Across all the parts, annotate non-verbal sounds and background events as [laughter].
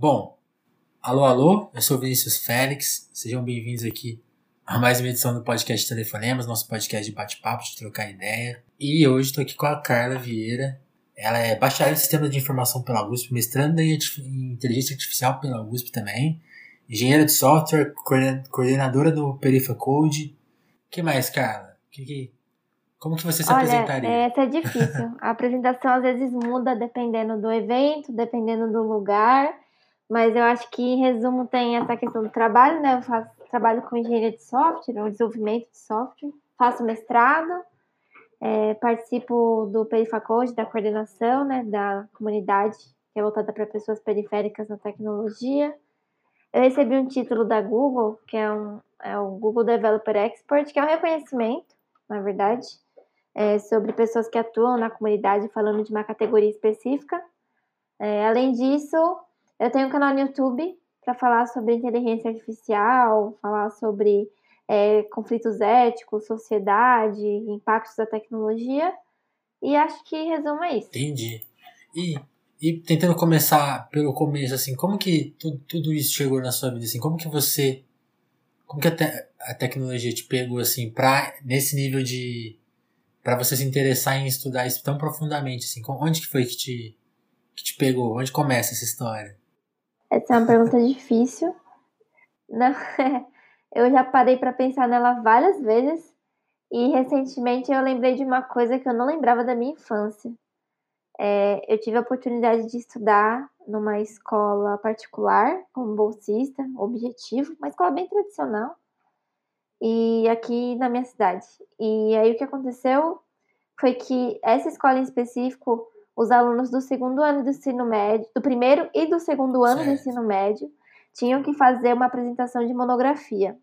Bom, alô, alô, eu sou Vinícius Félix, sejam bem-vindos aqui a mais uma edição do podcast Telefonemas, nosso podcast de bate-papo, de trocar ideia. E hoje estou aqui com a Carla Vieira. Ela é bacharel em Sistema de Informação pela USP, mestranda em Inteligência Artificial pela USP também, engenheira de software, coordenadora do Perifa Code. O que mais, Carla? Que, que, como que você se Olha, apresentaria? Essa é difícil. A apresentação às vezes muda dependendo do evento, dependendo do lugar. Mas eu acho que, em resumo, tem essa questão do trabalho, né? Eu faço, trabalho com engenharia de software, ou desenvolvimento de software. Faço mestrado, é, participo do Perifacode, da coordenação, né? Da comunidade, que é voltada para pessoas periféricas na tecnologia. Eu recebi um título da Google, que é, um, é o Google Developer Expert, que é um reconhecimento, na verdade, é, sobre pessoas que atuam na comunidade falando de uma categoria específica. É, além disso, eu tenho um canal no YouTube para falar sobre inteligência artificial, falar sobre é, conflitos éticos, sociedade, impactos da tecnologia. E acho que resumo é isso. Entendi. E, e tentando começar pelo começo, assim, como que tudo, tudo isso chegou na sua vida? Assim, como que você. Como que a, te, a tecnologia te pegou, assim, pra, nesse nível de para você se interessar em estudar isso tão profundamente assim? Onde que foi que te que te pegou? Onde começa essa história? Essa é uma pergunta difícil. Não, [laughs] eu já parei para pensar nela várias vezes e recentemente eu lembrei de uma coisa que eu não lembrava da minha infância. É, eu tive a oportunidade de estudar numa escola particular como bolsista, objetivo, uma escola bem tradicional e aqui na minha cidade. E aí o que aconteceu foi que essa escola em específico, os alunos do segundo ano do ensino médio, do primeiro e do segundo ano certo. do ensino médio, tinham que fazer uma apresentação de monografia.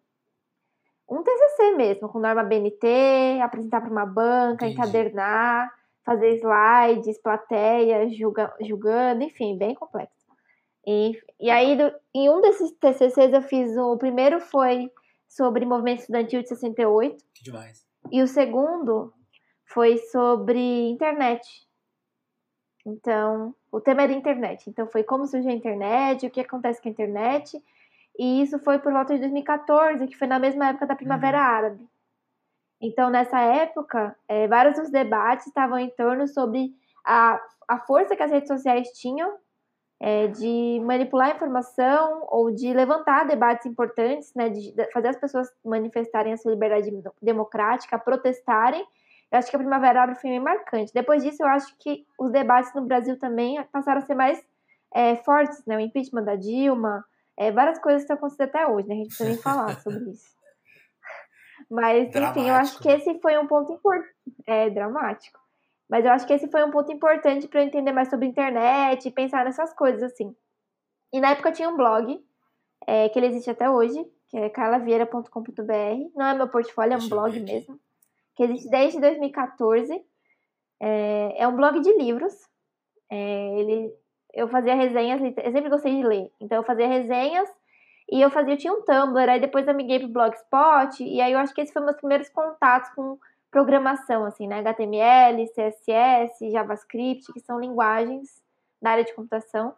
Um TCC mesmo, com norma BNT, apresentar para uma banca, Entendi. encadernar, fazer slides, plateia, julga, julgando, enfim, bem complexo. E, e aí, do, em um desses TCCs eu fiz, o primeiro foi sobre movimento estudantil de 68. Que demais. E o segundo foi sobre internet. Então, o tema era internet. Então, foi como surgiu a internet, o que acontece com a internet. E isso foi por volta de 2014, que foi na mesma época da Primavera uhum. Árabe. Então, nessa época, é, vários dos debates estavam em torno sobre a, a força que as redes sociais tinham é, de manipular a informação ou de levantar debates importantes, né, de fazer as pessoas manifestarem a sua liberdade democrática, protestarem. Eu acho que a Primavera Árabe foi bem marcante. Depois disso, eu acho que os debates no Brasil também passaram a ser mais é, fortes, né? O impeachment da Dilma, é, várias coisas que estão acontecendo até hoje, né? A gente precisa nem falar [laughs] sobre isso. Mas, dramático. enfim, eu acho que esse foi um ponto importante. É dramático. Mas eu acho que esse foi um ponto importante para eu entender mais sobre internet e pensar nessas coisas, assim. E na época eu tinha um blog, é, que ele existe até hoje, que é carlavieira.com.br. Não é meu portfólio, é um blog mesmo. Que existe desde 2014. É, é um blog de livros. É, ele, eu fazia resenhas, eu sempre gostei de ler. Então eu fazia resenhas e eu fazia, eu tinha um Tumblr, aí depois eu migrei pro Blogspot, e aí eu acho que esses foram meus primeiros contatos com programação, assim, né? HTML, CSS, JavaScript, que são linguagens da área de computação.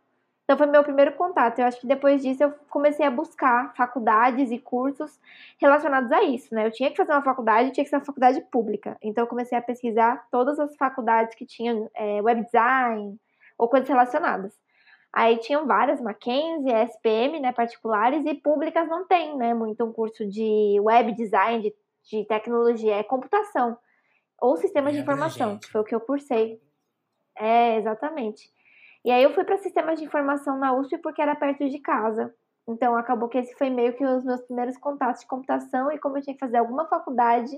Então foi meu primeiro contato. Eu acho que depois disso eu comecei a buscar faculdades e cursos relacionados a isso, né? Eu tinha que fazer uma faculdade, tinha que ser uma faculdade pública. Então eu comecei a pesquisar todas as faculdades que tinham é, web design ou coisas relacionadas. Aí tinham várias, Mackenzie, SPM, né, particulares, e públicas não tem, né, muito um curso de web design, de de tecnologia, é computação. Ou sistemas de informação, que foi o que eu cursei. É, exatamente. E aí eu fui para sistemas de informação na USP porque era perto de casa. Então acabou que esse foi meio que os meus primeiros contatos de computação e como eu tinha que fazer alguma faculdade,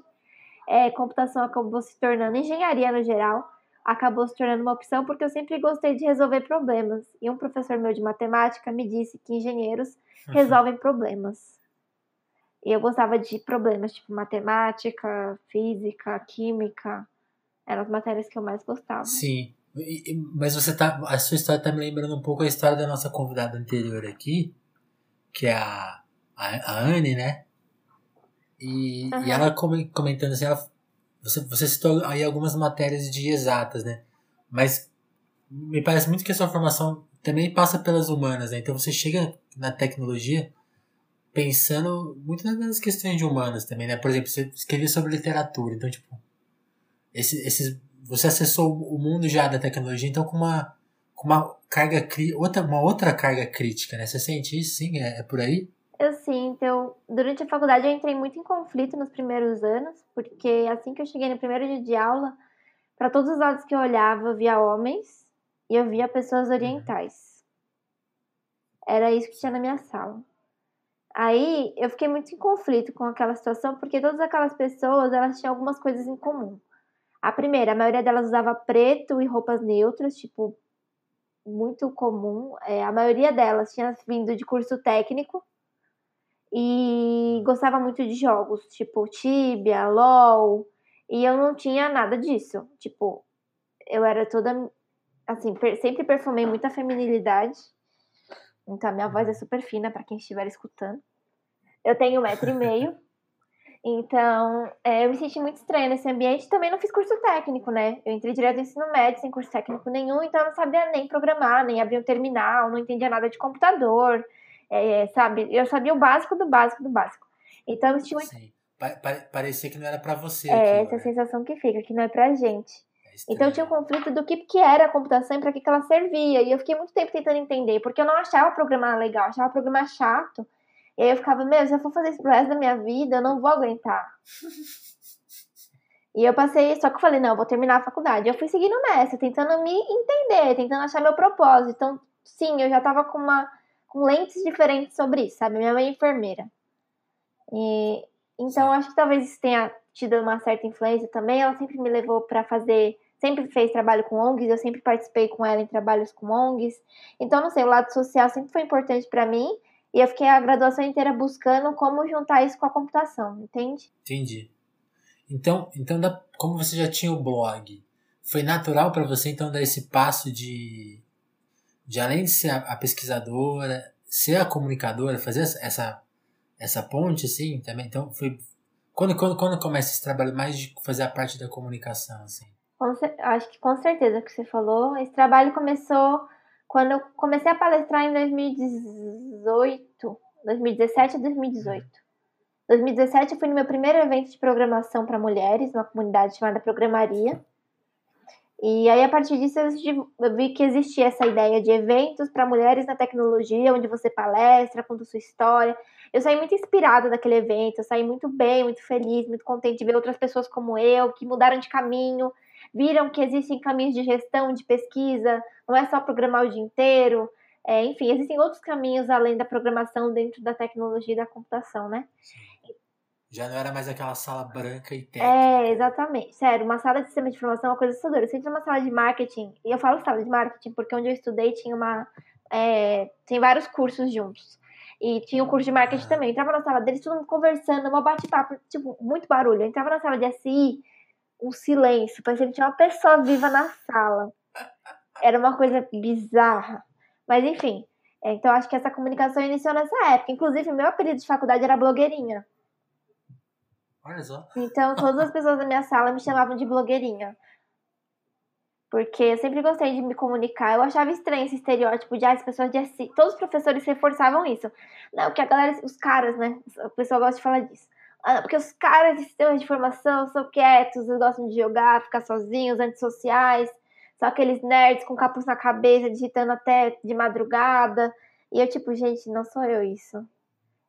é, computação acabou se tornando engenharia no geral, acabou se tornando uma opção porque eu sempre gostei de resolver problemas. E um professor meu de matemática me disse que engenheiros uhum. resolvem problemas. E eu gostava de problemas tipo matemática, física, química. Eram as matérias que eu mais gostava. Sim. Mas você tá. A sua história tá me lembrando um pouco a história da nossa convidada anterior aqui, que é a, a, a Anne, né? E, uhum. e ela comentando assim, ela, você, você citou aí algumas matérias de exatas, né? Mas me parece muito que a sua formação também passa pelas humanas, né? Então você chega na tecnologia pensando muito nas questões de humanas também, né? Por exemplo, você escrevia sobre literatura, então, tipo, esse, esses, você acessou o mundo já da tecnologia, então com uma, com uma carga, outra, uma outra carga crítica, né? Você sente isso, sim? É, é por aí? Eu sinto. Eu, durante a faculdade eu entrei muito em conflito nos primeiros anos, porque assim que eu cheguei no primeiro dia de aula, para todos os lados que eu olhava, eu via homens e eu via pessoas uhum. orientais. Era isso que tinha na minha sala. Aí eu fiquei muito em conflito com aquela situação, porque todas aquelas pessoas elas tinham algumas coisas em comum. A primeira, a maioria delas usava preto e roupas neutras, tipo, muito comum. É, a maioria delas tinha vindo de curso técnico e gostava muito de jogos, tipo Tibia, LOL, e eu não tinha nada disso. Tipo, eu era toda assim, sempre perfumei muita feminilidade. Então minha voz é super fina para quem estiver escutando. Eu tenho um metro e meio. [laughs] Então, é, eu me senti muito estranha nesse ambiente. Também não fiz curso técnico, né? Eu entrei direto no ensino médio, sem curso técnico nenhum, então eu não sabia nem programar, nem abrir um terminal, não entendia nada de computador, é, sabe? Eu sabia o básico do básico do básico. Então, eu me senti muito... Sim. Parecia que não era para você. É, aquilo, essa né? sensação que fica, que não é pra gente. Então eu tinha um conflito do que, que era a computação e para que, que ela servia. E eu fiquei muito tempo tentando entender, porque eu não achava programar legal, achava programar chato. E aí eu ficava, meu, se eu for fazer isso pro resto da minha vida, eu não vou aguentar. e eu passei, só que eu falei, não, eu vou terminar a faculdade. Eu fui seguindo nessa, tentando me entender, tentando achar meu propósito. Então, sim, eu já tava com uma com lentes diferentes sobre isso, sabe? Minha mãe é enfermeira. E, então, acho que talvez isso tenha tido uma certa influência também. Ela sempre me levou para fazer sempre fez trabalho com ONGs, eu sempre participei com ela em trabalhos com ONGs. Então, não sei, o lado social sempre foi importante para mim e eu fiquei a graduação inteira buscando como juntar isso com a computação, entende? Entendi. Então, então como você já tinha o blog, foi natural para você então dar esse passo de, de além de ser a, a pesquisadora, ser a comunicadora, fazer essa essa ponte assim também. Então foi quando quando quando começa esse trabalho mais de fazer a parte da comunicação assim acho que com certeza que você falou. Esse trabalho começou quando eu comecei a palestrar em 2018, 2017 a 2018. 2017 eu fui no meu primeiro evento de programação para mulheres, numa comunidade chamada Programaria. E aí, a partir disso, eu vi que existia essa ideia de eventos para mulheres na tecnologia, onde você palestra, conta sua história. Eu saí muito inspirada daquele evento, eu saí muito bem, muito feliz, muito contente de ver outras pessoas como eu, que mudaram de caminho, viram que existem caminhos de gestão, de pesquisa, não é só programar o dia inteiro. É, enfim, existem outros caminhos além da programação dentro da tecnologia e da computação, né? Já não era mais aquela sala branca e técnica. É, exatamente. Sério, uma sala de sistema de informação é uma coisa assustadora. Você entra numa sala de marketing, e eu falo sala de marketing porque onde eu estudei tinha uma. É, tem vários cursos juntos. E tinha o um curso de marketing ah. também. Eu entrava na sala deles, todo mundo conversando, uma bate-papo, tipo, muito barulho. Eu entrava na sala de SI, um silêncio, parecia que tinha uma pessoa viva na sala. Era uma coisa bizarra. Mas enfim, é, então acho que essa comunicação iniciou nessa época. Inclusive, meu apelido de faculdade era blogueirinha. Olha só. Então, todas as pessoas da minha sala me chamavam de blogueirinha. Porque eu sempre gostei de me comunicar. Eu achava estranho esse estereótipo de ah, as pessoas de SI. Todos os professores reforçavam isso. Não, que a galera, os caras, né? O pessoal gosta de falar disso. Ah, porque os caras de sistemas de informação são quietos, eles gostam de jogar, ficar sozinhos, antissociais. São aqueles nerds com capuz na cabeça, digitando até de madrugada. E eu, tipo, gente, não sou eu isso.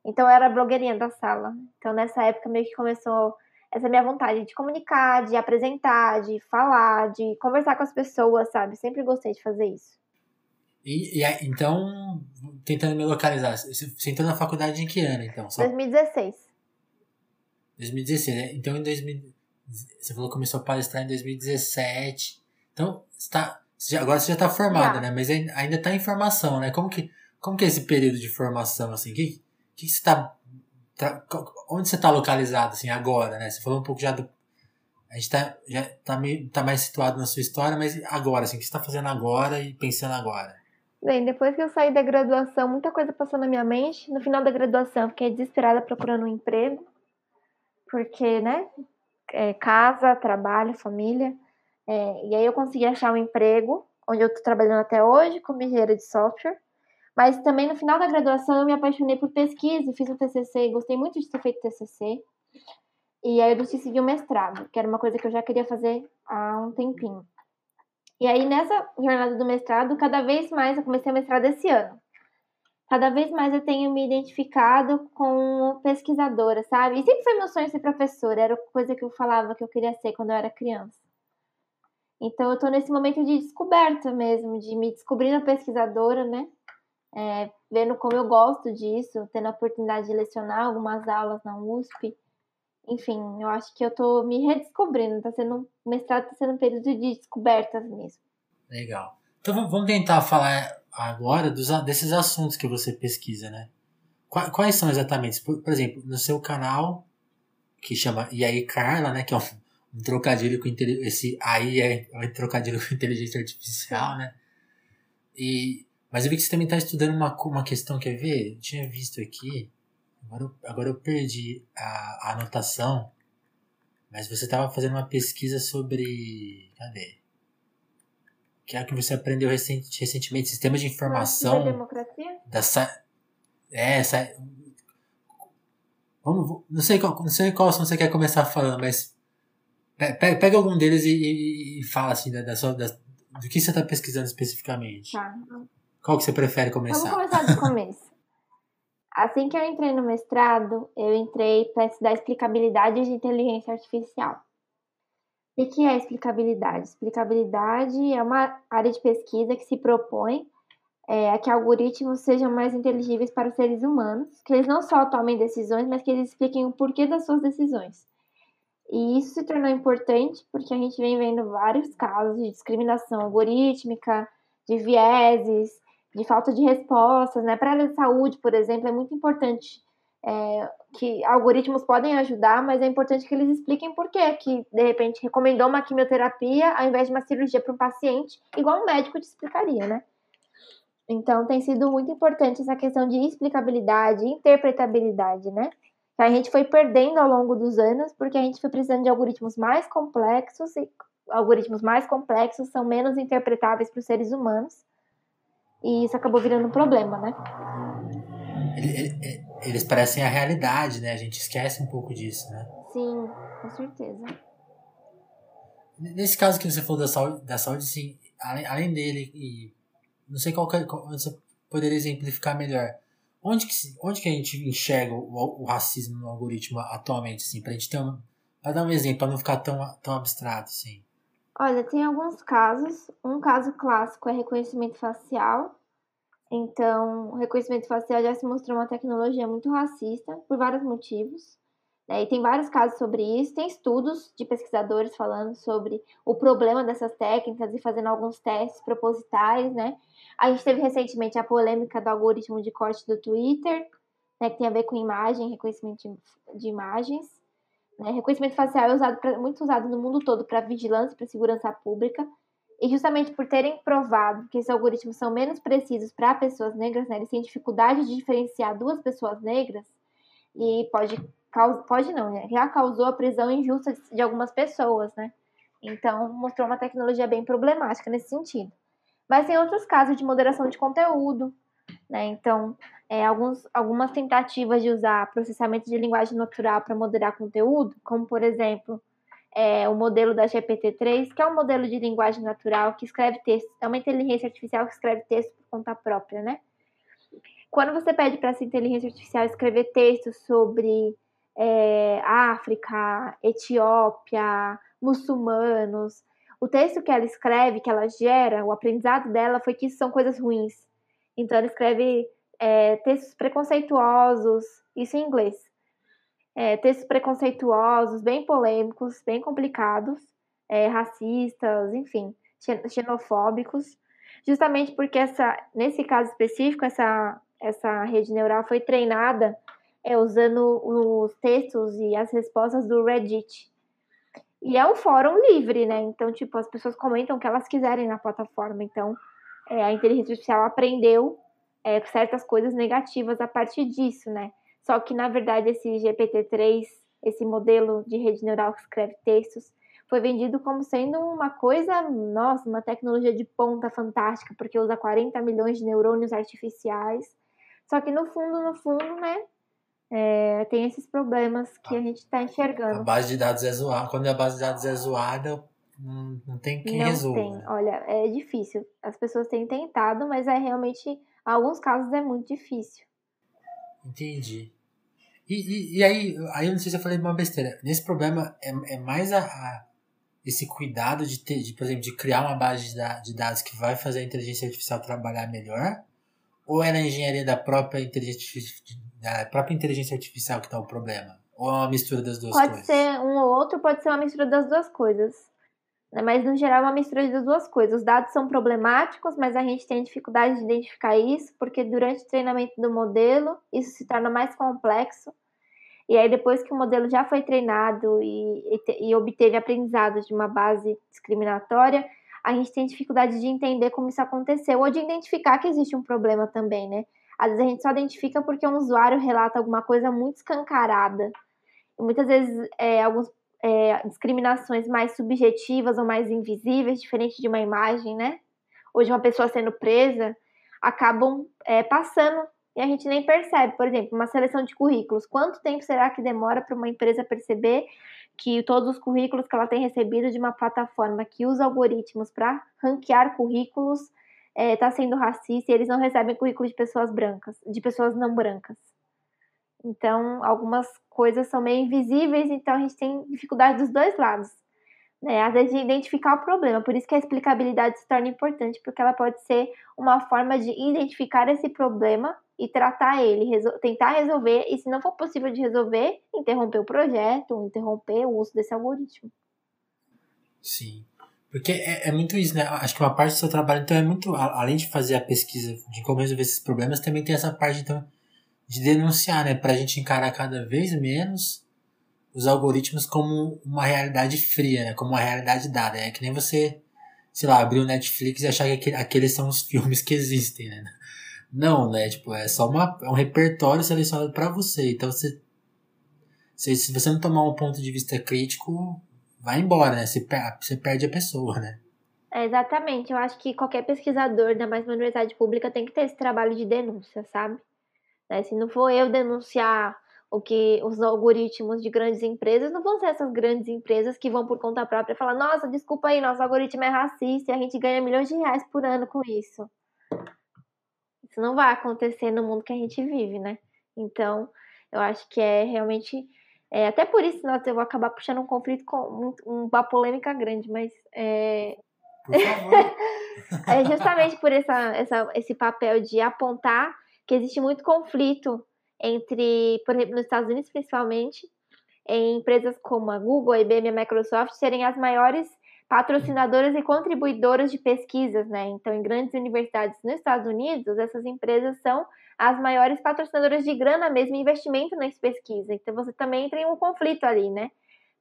Então eu era a blogueirinha da sala. Então nessa época meio que começou essa minha vontade de comunicar, de apresentar, de falar, de conversar com as pessoas, sabe? Sempre gostei de fazer isso. E, e então, tentando me localizar, você entrou na faculdade em que ano, então? Só... 2016. 2016, né? Então em 2000, você falou que começou a palestrar em 2017. Então, está, agora você já está formada, né? Mas ainda está em formação, né? Como que, como que é esse período de formação, assim? Que, que você está onde você está localizado, assim, agora, né? Você falou um pouco já do... A gente tá, já tá, meio, tá mais situado na sua história, mas agora, assim, o que você está fazendo agora e pensando agora? Bem, depois que eu saí da graduação, muita coisa passou na minha mente. No final da graduação, fiquei desesperada procurando um emprego porque, né, é, casa, trabalho, família. É, e aí eu consegui achar um emprego onde eu estou trabalhando até hoje, como engenheira de software. Mas também no final da graduação eu me apaixonei por pesquisa, fiz um TCC, gostei muito de ter feito TCC. E aí eu decidi o mestrado, que era uma coisa que eu já queria fazer há um tempinho. E aí nessa jornada do mestrado, cada vez mais, eu comecei a mestrado esse ano. Cada vez mais eu tenho me identificado com pesquisadora, sabe? E sempre foi meu sonho ser professora, era coisa que eu falava que eu queria ser quando eu era criança. Então eu tô nesse momento de descoberta mesmo, de me descobrindo pesquisadora, né? é, vendo como eu gosto disso, tendo a oportunidade de lecionar algumas aulas na USP. Enfim, eu acho que eu tô me redescobrindo, tá sendo um mestrado tá sendo um período de descobertas mesmo. Legal. Então vamos tentar falar agora dos, desses assuntos que você pesquisa, né? Quais são exatamente? Por, por exemplo, no seu canal, que chama E aí Carla, né? Que é um, um trocadilho com esse aí é um trocadilho com inteligência artificial, né? E mas eu vi que você também está estudando uma, uma questão, quer ver? Eu tinha visto aqui, agora eu, agora eu perdi a, a anotação, mas você estava fazendo uma pesquisa sobre. Cadê? Que é o que você aprendeu recent, recentemente, sistemas de informação. Da democracia? Da, é, essa. Vamos, não sei qual, não sei qual você quer começar falando, mas pega, pega algum deles e, e, e fala assim da, da sua, da, do que você está pesquisando especificamente. Tá. Qual que você prefere começar? Vamos começar do começo. [laughs] Assim que eu entrei no mestrado, eu entrei para estudar explicabilidade de inteligência artificial. O que é explicabilidade? Explicabilidade é uma área de pesquisa que se propõe é, que algoritmos sejam mais inteligíveis para os seres humanos, que eles não só tomem decisões, mas que eles expliquem o porquê das suas decisões. E isso se tornou importante porque a gente vem vendo vários casos de discriminação algorítmica, de vieses, de falta de respostas, né? Para a área de saúde, por exemplo, é muito importante é, que algoritmos podem ajudar, mas é importante que eles expliquem por que que, de repente, recomendou uma quimioterapia ao invés de uma cirurgia para um paciente, igual um médico te explicaria, né? Então, tem sido muito importante essa questão de explicabilidade, interpretabilidade, né? A gente foi perdendo ao longo dos anos, porque a gente foi precisando de algoritmos mais complexos e algoritmos mais complexos são menos interpretáveis para os seres humanos. E isso acabou virando um problema, né? Eles parecem a realidade, né? A gente esquece um pouco disso, né? Sim, com certeza. Nesse caso que você falou da saúde, da saúde sim, além, além dele, e não sei qual, que, qual você poderia exemplificar melhor. Onde que, onde que a gente enxerga o, o racismo no algoritmo atualmente, assim, pra gente ter. Pra dar um exemplo, pra não ficar tão, tão abstrato, assim. Olha, tem alguns casos. Um caso clássico é reconhecimento facial. Então, o reconhecimento facial já se mostrou uma tecnologia muito racista por vários motivos. Né? E tem vários casos sobre isso. Tem estudos de pesquisadores falando sobre o problema dessas técnicas e fazendo alguns testes propositais, né? A gente teve recentemente a polêmica do algoritmo de corte do Twitter, né, que tem a ver com imagem, reconhecimento de, imagens. Né? Reconhecimento facial é usado pra, muito usado no mundo todo para vigilância, para segurança pública. E justamente por terem provado que esses algoritmos são menos precisos para pessoas negras, né, eles têm dificuldade de diferenciar duas pessoas negras e pode pode não, né, já causou a prisão injusta de algumas pessoas, né? Então mostrou uma tecnologia bem problemática nesse sentido. Mas tem outros casos de moderação de conteúdo, né? Então é, alguns, algumas tentativas de usar processamento de linguagem natural para moderar conteúdo, como por exemplo é, o modelo da GPT-3, que é um modelo de linguagem natural que escreve texto, é uma inteligência artificial que escreve texto por conta própria, né? Quando você pede para essa inteligência artificial escrever textos sobre é, África, Etiópia, muçulmanos, o texto que ela escreve, que ela gera, o aprendizado dela foi que isso são coisas ruins. Então ela escreve é, textos preconceituosos, isso em inglês. É, textos preconceituosos, bem polêmicos, bem complicados, é, racistas, enfim, xenofóbicos, justamente porque essa, nesse caso específico, essa, essa rede neural foi treinada é, usando os textos e as respostas do Reddit. E é um fórum livre, né? Então, tipo, as pessoas comentam o que elas quiserem na plataforma. Então, é, a inteligência artificial aprendeu é, certas coisas negativas a partir disso, né? Só que, na verdade, esse GPT-3, esse modelo de rede neural que escreve textos, foi vendido como sendo uma coisa, nossa, uma tecnologia de ponta fantástica, porque usa 40 milhões de neurônios artificiais. Só que no fundo, no fundo, né, é, tem esses problemas que a gente está enxergando. A base de dados é zoada. Quando a base de dados é zoada, não, não tem quem não resolva. Tem. Olha, é difícil. As pessoas têm tentado, mas é realmente, em alguns casos, é muito difícil. Entendi. E, e, e, aí, aí eu não sei se eu falei uma besteira. Nesse problema é, é mais a, a, esse cuidado de ter, de, por exemplo, de criar uma base de, de dados que vai fazer a inteligência artificial trabalhar melhor? Ou é na engenharia da própria inteligência, da própria inteligência artificial que está o problema? Ou é uma mistura das duas pode coisas? Pode ser um ou outro, pode ser uma mistura das duas coisas. Né? Mas no geral é uma mistura das duas coisas. Os dados são problemáticos, mas a gente tem dificuldade de identificar isso, porque durante o treinamento do modelo, isso se torna mais complexo. E aí, depois que o modelo já foi treinado e, e, e obteve aprendizado de uma base discriminatória, a gente tem dificuldade de entender como isso aconteceu ou de identificar que existe um problema também, né? Às vezes a gente só identifica porque um usuário relata alguma coisa muito escancarada. E muitas vezes é, algumas é, discriminações mais subjetivas ou mais invisíveis, diferente de uma imagem, né? Ou de uma pessoa sendo presa, acabam é, passando e a gente nem percebe. Por exemplo, uma seleção de currículos. Quanto tempo será que demora para uma empresa perceber que todos os currículos que ela tem recebido de uma plataforma que usa algoritmos para ranquear currículos está é, tá sendo racista e eles não recebem currículo de pessoas brancas, de pessoas não brancas. Então, algumas coisas são meio invisíveis, então a gente tem dificuldade dos dois lados. Né? Às vezes, de identificar o problema. Por isso que a explicabilidade se torna importante, porque ela pode ser uma forma de identificar esse problema e tratar ele, resol tentar resolver, e se não for possível de resolver, interromper o projeto, interromper o uso desse algoritmo. Sim. Porque é, é, muito isso, né? Acho que uma parte do seu trabalho, então, é muito. Além de fazer a pesquisa de como resolver esses problemas, também tem essa parte, então, de denunciar, né? Pra gente encarar cada vez menos os algoritmos como uma realidade fria, né? Como uma realidade dada. É que nem você, sei lá, abrir o Netflix e achar que aqueles são os [laughs] filmes que existem, né? Não, né? Tipo, é só uma, é um repertório selecionado para você. Então, você, se, se você não tomar um ponto de vista crítico, vai embora, né? Você, você perde a pessoa, né? É, exatamente. Eu acho que qualquer pesquisador, da mais uma universidade pública, tem que ter esse trabalho de denúncia, sabe? Né? Se não for eu denunciar o que os algoritmos de grandes empresas, não vão ser essas grandes empresas que vão por conta própria falar: nossa, desculpa aí, nosso algoritmo é racista e a gente ganha milhões de reais por ano com isso. Isso não vai acontecer no mundo que a gente vive, né? Então, eu acho que é realmente. É, até por isso, nossa, eu vou acabar puxando um conflito com um, uma polêmica grande, mas. É, [laughs] é justamente por essa, essa, esse papel de apontar que existe muito conflito entre, por exemplo, nos Estados Unidos principalmente, em empresas como a Google, a IBM e a Microsoft serem as maiores patrocinadoras e contribuidoras de pesquisas, né? Então, em grandes universidades nos Estados Unidos, essas empresas são as maiores patrocinadoras de grana mesmo, investimento nessa pesquisa. Então, você também entra em um conflito ali, né?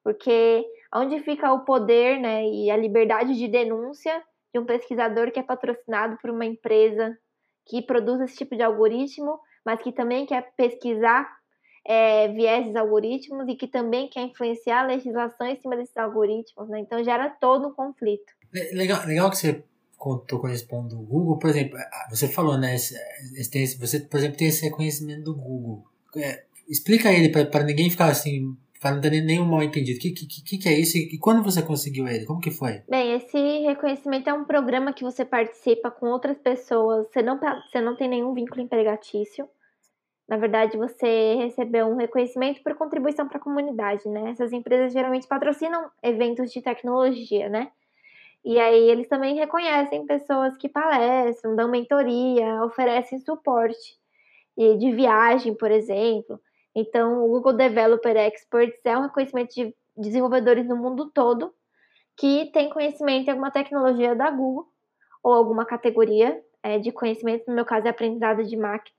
Porque onde fica o poder, né, e a liberdade de denúncia de um pesquisador que é patrocinado por uma empresa que produz esse tipo de algoritmo, mas que também quer pesquisar é, vieses algoritmos e que também quer influenciar a legislação em cima desses algoritmos, né? Então gera todo um conflito. Legal, legal que você contou com esse ponto do Google, por exemplo, você falou, né? Você, por exemplo, tem esse reconhecimento do Google. É, explica ele para ninguém ficar assim, para não ter nenhum mal entendido. O que, que, que é isso e quando você conseguiu ele? Como que foi? Bem, esse reconhecimento é um programa que você participa com outras pessoas, você não, você não tem nenhum vínculo empregatício. Na verdade, você recebeu um reconhecimento por contribuição para a comunidade, né? Essas empresas geralmente patrocinam eventos de tecnologia, né? E aí eles também reconhecem pessoas que palestram, dão mentoria, oferecem suporte e de viagem, por exemplo. Então, o Google Developer Experts é um reconhecimento de desenvolvedores no mundo todo que tem conhecimento em alguma tecnologia da Google ou alguma categoria é, de conhecimento, no meu caso é aprendizado de máquina.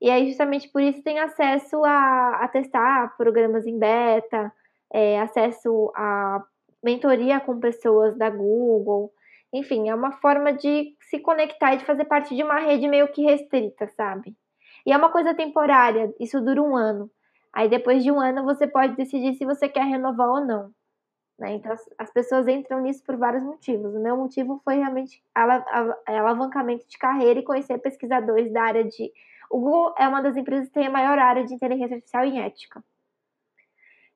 E aí, justamente por isso, tem acesso a, a testar programas em beta, é, acesso a mentoria com pessoas da Google. Enfim, é uma forma de se conectar e de fazer parte de uma rede meio que restrita, sabe? E é uma coisa temporária, isso dura um ano. Aí depois de um ano você pode decidir se você quer renovar ou não. Né? Então, as, as, pessoas entram nisso por vários motivos. O meu motivo foi realmente alavancamento de carreira e conhecer pesquisadores da área de. O Google é uma das empresas que tem a maior área de inteligência artificial e ética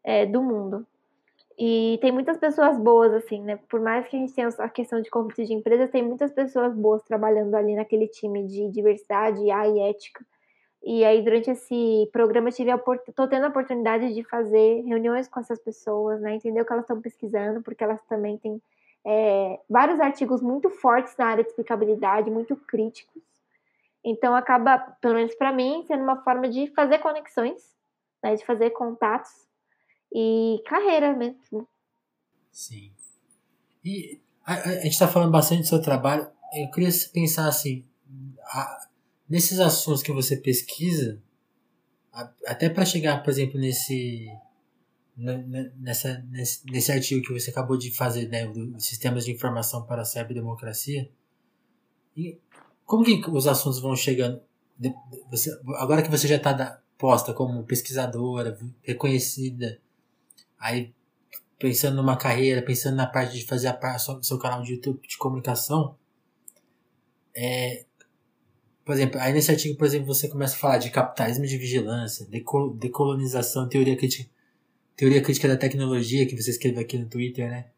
é, do mundo. E tem muitas pessoas boas, assim, né? Por mais que a gente tenha a questão de conflito de empresas, tem muitas pessoas boas trabalhando ali naquele time de diversidade, IA e ética. E aí, durante esse programa, tive a tô tendo a oportunidade de fazer reuniões com essas pessoas, né? Entender o que elas estão pesquisando, porque elas também têm é, vários artigos muito fortes na área de explicabilidade, muito críticos. Então, acaba, pelo menos para mim, sendo uma forma de fazer conexões, né? De fazer contatos e carreira mesmo. Sim. E a, a gente está falando bastante do seu trabalho. Eu queria pensar assim, a, nesses assuntos que você pesquisa, até para chegar, por exemplo, nesse, nessa, nesse, nesse artigo que você acabou de fazer, né, dos sistemas de informação para a cyberdemocracia, e como que os assuntos vão chegando? Você, agora que você já está posta como pesquisadora, reconhecida, aí pensando numa carreira, pensando na parte de fazer a parte seu canal de YouTube de comunicação, é, por exemplo, aí nesse artigo, por exemplo, você começa a falar de capitalismo de vigilância, decol decolonização, teoria crítica, teoria crítica da tecnologia, que você escreveu aqui no Twitter, né?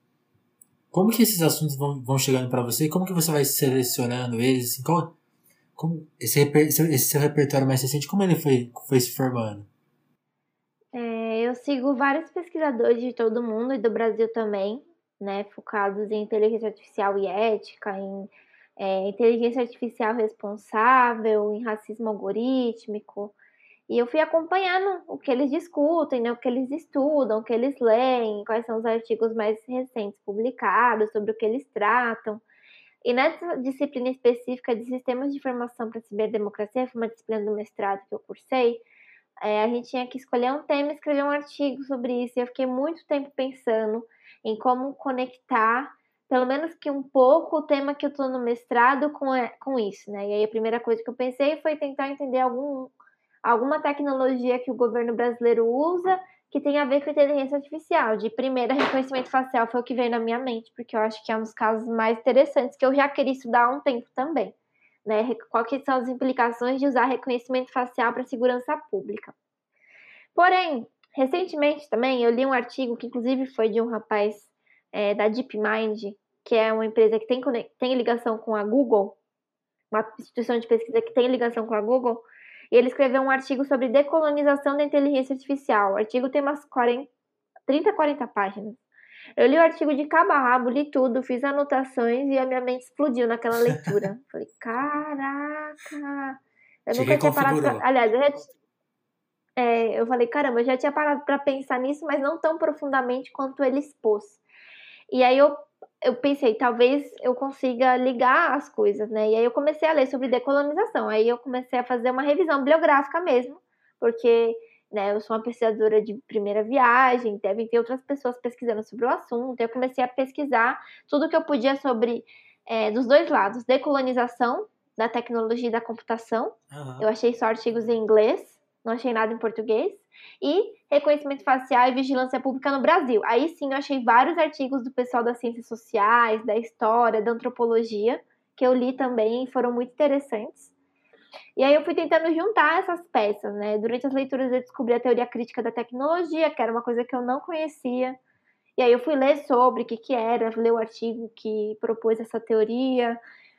Como que esses assuntos vão, vão chegando para você? Como que você vai selecionando eles? Assim, qual, como esse, esse seu repertório mais recente, como ele foi, foi se formando? É, eu sigo vários pesquisadores de todo mundo e do Brasil também, né, focados em inteligência artificial e ética, em é, inteligência artificial responsável, em racismo algorítmico. E eu fui acompanhando o que eles discutem, né, o que eles estudam, o que eles leem, quais são os artigos mais recentes publicados, sobre o que eles tratam. E nessa disciplina específica de sistemas de informação para ciberdemocracia, foi uma disciplina do mestrado que eu cursei, é, a gente tinha que escolher um tema e escrever um artigo sobre isso. E eu fiquei muito tempo pensando em como conectar pelo menos que um pouco o tema que eu estou no mestrado com, é, com isso, né? E aí a primeira coisa que eu pensei foi tentar entender algum, alguma tecnologia que o governo brasileiro usa que tem a ver com inteligência artificial. De primeira, [laughs] reconhecimento facial foi o que veio na minha mente, porque eu acho que é um dos casos mais interessantes que eu já queria estudar há um tempo também. Né? Quais são as implicações de usar reconhecimento facial para segurança pública? Porém, recentemente também eu li um artigo que inclusive foi de um rapaz é, da DeepMind, que é uma empresa que tem, tem ligação com a Google, uma instituição de pesquisa que tem ligação com a Google, e ele escreveu um artigo sobre decolonização da inteligência artificial. O artigo tem umas 40, 30, 40 páginas. Eu li o artigo de cabo a rabo, li tudo, fiz anotações e a minha mente explodiu naquela [laughs] leitura. Falei, caraca! Eu nunca tinha parado pra... Aliás, eu, já... é, eu falei, caramba, eu já tinha parado para pensar nisso, mas não tão profundamente quanto ele expôs. E aí eu eu pensei, talvez eu consiga ligar as coisas, né? E aí eu comecei a ler sobre decolonização. Aí eu comecei a fazer uma revisão bibliográfica mesmo, porque né, eu sou uma pesquisadora de primeira viagem, devem ter outras pessoas pesquisando sobre o assunto. Eu comecei a pesquisar tudo que eu podia sobre é, dos dois lados, decolonização da tecnologia e da computação. Uhum. Eu achei só artigos em inglês, não achei nada em português e reconhecimento facial e vigilância pública no Brasil. Aí sim eu achei vários artigos do pessoal das ciências sociais, da história, da antropologia, que eu li também e foram muito interessantes. E aí eu fui tentando juntar essas peças, né? Durante as leituras eu descobri a teoria crítica da tecnologia, que era uma coisa que eu não conhecia. E aí eu fui ler sobre o que, que era, ler o artigo que propôs essa teoria.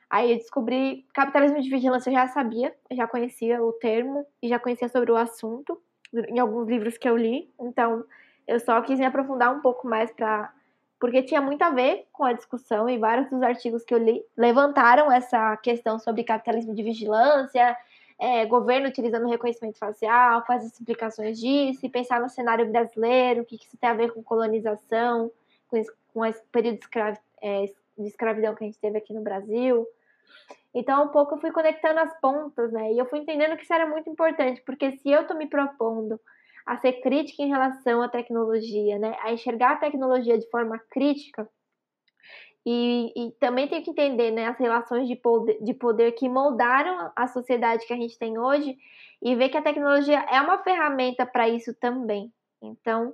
Aí eu descobri capitalismo de vigilância, eu já sabia, eu já conhecia o termo e já conhecia sobre o assunto em alguns livros que eu li. Então, eu só quis me aprofundar um pouco mais para porque tinha muito a ver com a discussão e vários dos artigos que eu li levantaram essa questão sobre capitalismo de vigilância, é, governo utilizando reconhecimento facial, quais as implicações disso, e pensar no cenário brasileiro, o que, isso tem a ver com colonização, com, com esse período de, escravi, é, de escravidão que a gente teve aqui no Brasil. Então, um pouco eu fui conectando as pontas, né? E eu fui entendendo que isso era muito importante, porque se eu tô me propondo a ser crítica em relação à tecnologia, né? A enxergar a tecnologia de forma crítica, e, e, também tenho que entender né, as relações de poder, de poder que moldaram a sociedade que a gente tem hoje e ver que a tecnologia é uma ferramenta para isso também. Então,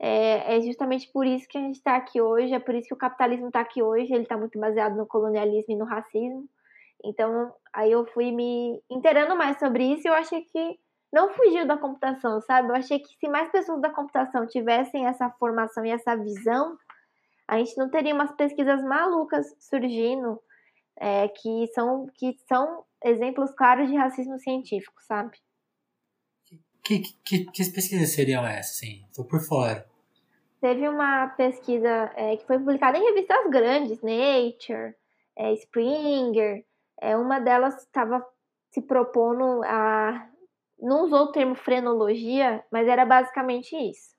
É, é, justamente por isso que a gente está aqui hoje, é por isso que o capitalismo está aqui hoje, ele está muito baseado no colonialismo e no racismo. Então, aí eu fui me inteirando mais sobre isso e eu achei que não fugiu da computação, sabe? Eu achei que se mais pessoas da computação tivessem essa formação e essa visão, a gente não teria umas pesquisas malucas surgindo é, que, são, que são exemplos claros de racismo científico, sabe? Que, que, que pesquisas seriam essas, sim? Tô por fora. Teve uma pesquisa é, que foi publicada em revistas grandes, Nature, é, Springer. É, uma delas estava se propondo a. Não usou o termo frenologia, mas era basicamente isso.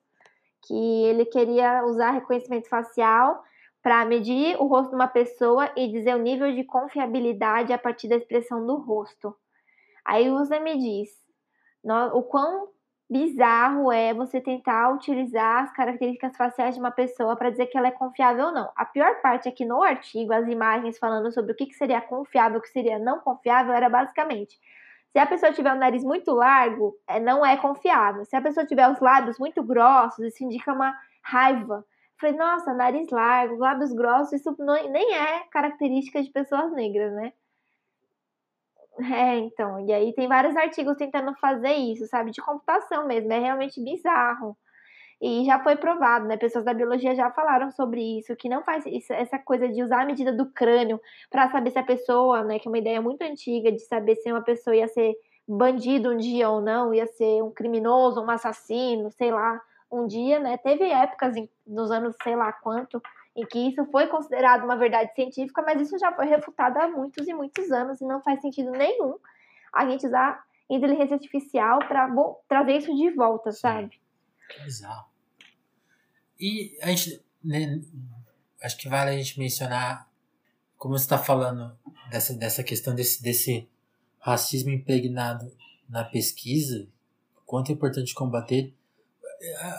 Que ele queria usar reconhecimento facial para medir o rosto de uma pessoa e dizer o nível de confiabilidade a partir da expressão do rosto. Aí Zé me diz o quão bizarro é você tentar utilizar as características faciais de uma pessoa para dizer que ela é confiável ou não. A pior parte é que no artigo, as imagens falando sobre o que seria confiável, o que seria não confiável, era basicamente se a pessoa tiver o nariz muito largo, é, não é confiável. Se a pessoa tiver os lábios muito grossos, isso indica uma raiva. Falei, nossa, nariz largo, lábios grossos, isso não, nem é característica de pessoas negras, né? É, então, e aí tem vários artigos tentando fazer isso, sabe? De computação mesmo, é realmente bizarro. E já foi provado, né? Pessoas da biologia já falaram sobre isso, que não faz isso, essa coisa de usar a medida do crânio para saber se a pessoa, né? Que é uma ideia muito antiga de saber se uma pessoa ia ser bandido um dia ou não, ia ser um criminoso, um assassino, sei lá um dia, né? Teve épocas nos anos sei lá quanto em que isso foi considerado uma verdade científica, mas isso já foi refutado há muitos e muitos anos e não faz sentido nenhum a gente usar inteligência artificial para trazer isso de volta, Sim. sabe? Que bizarro. E a gente, né, acho que vale a gente mencionar, como você está falando dessa, dessa questão desse, desse racismo impregnado na pesquisa, quanto é importante combater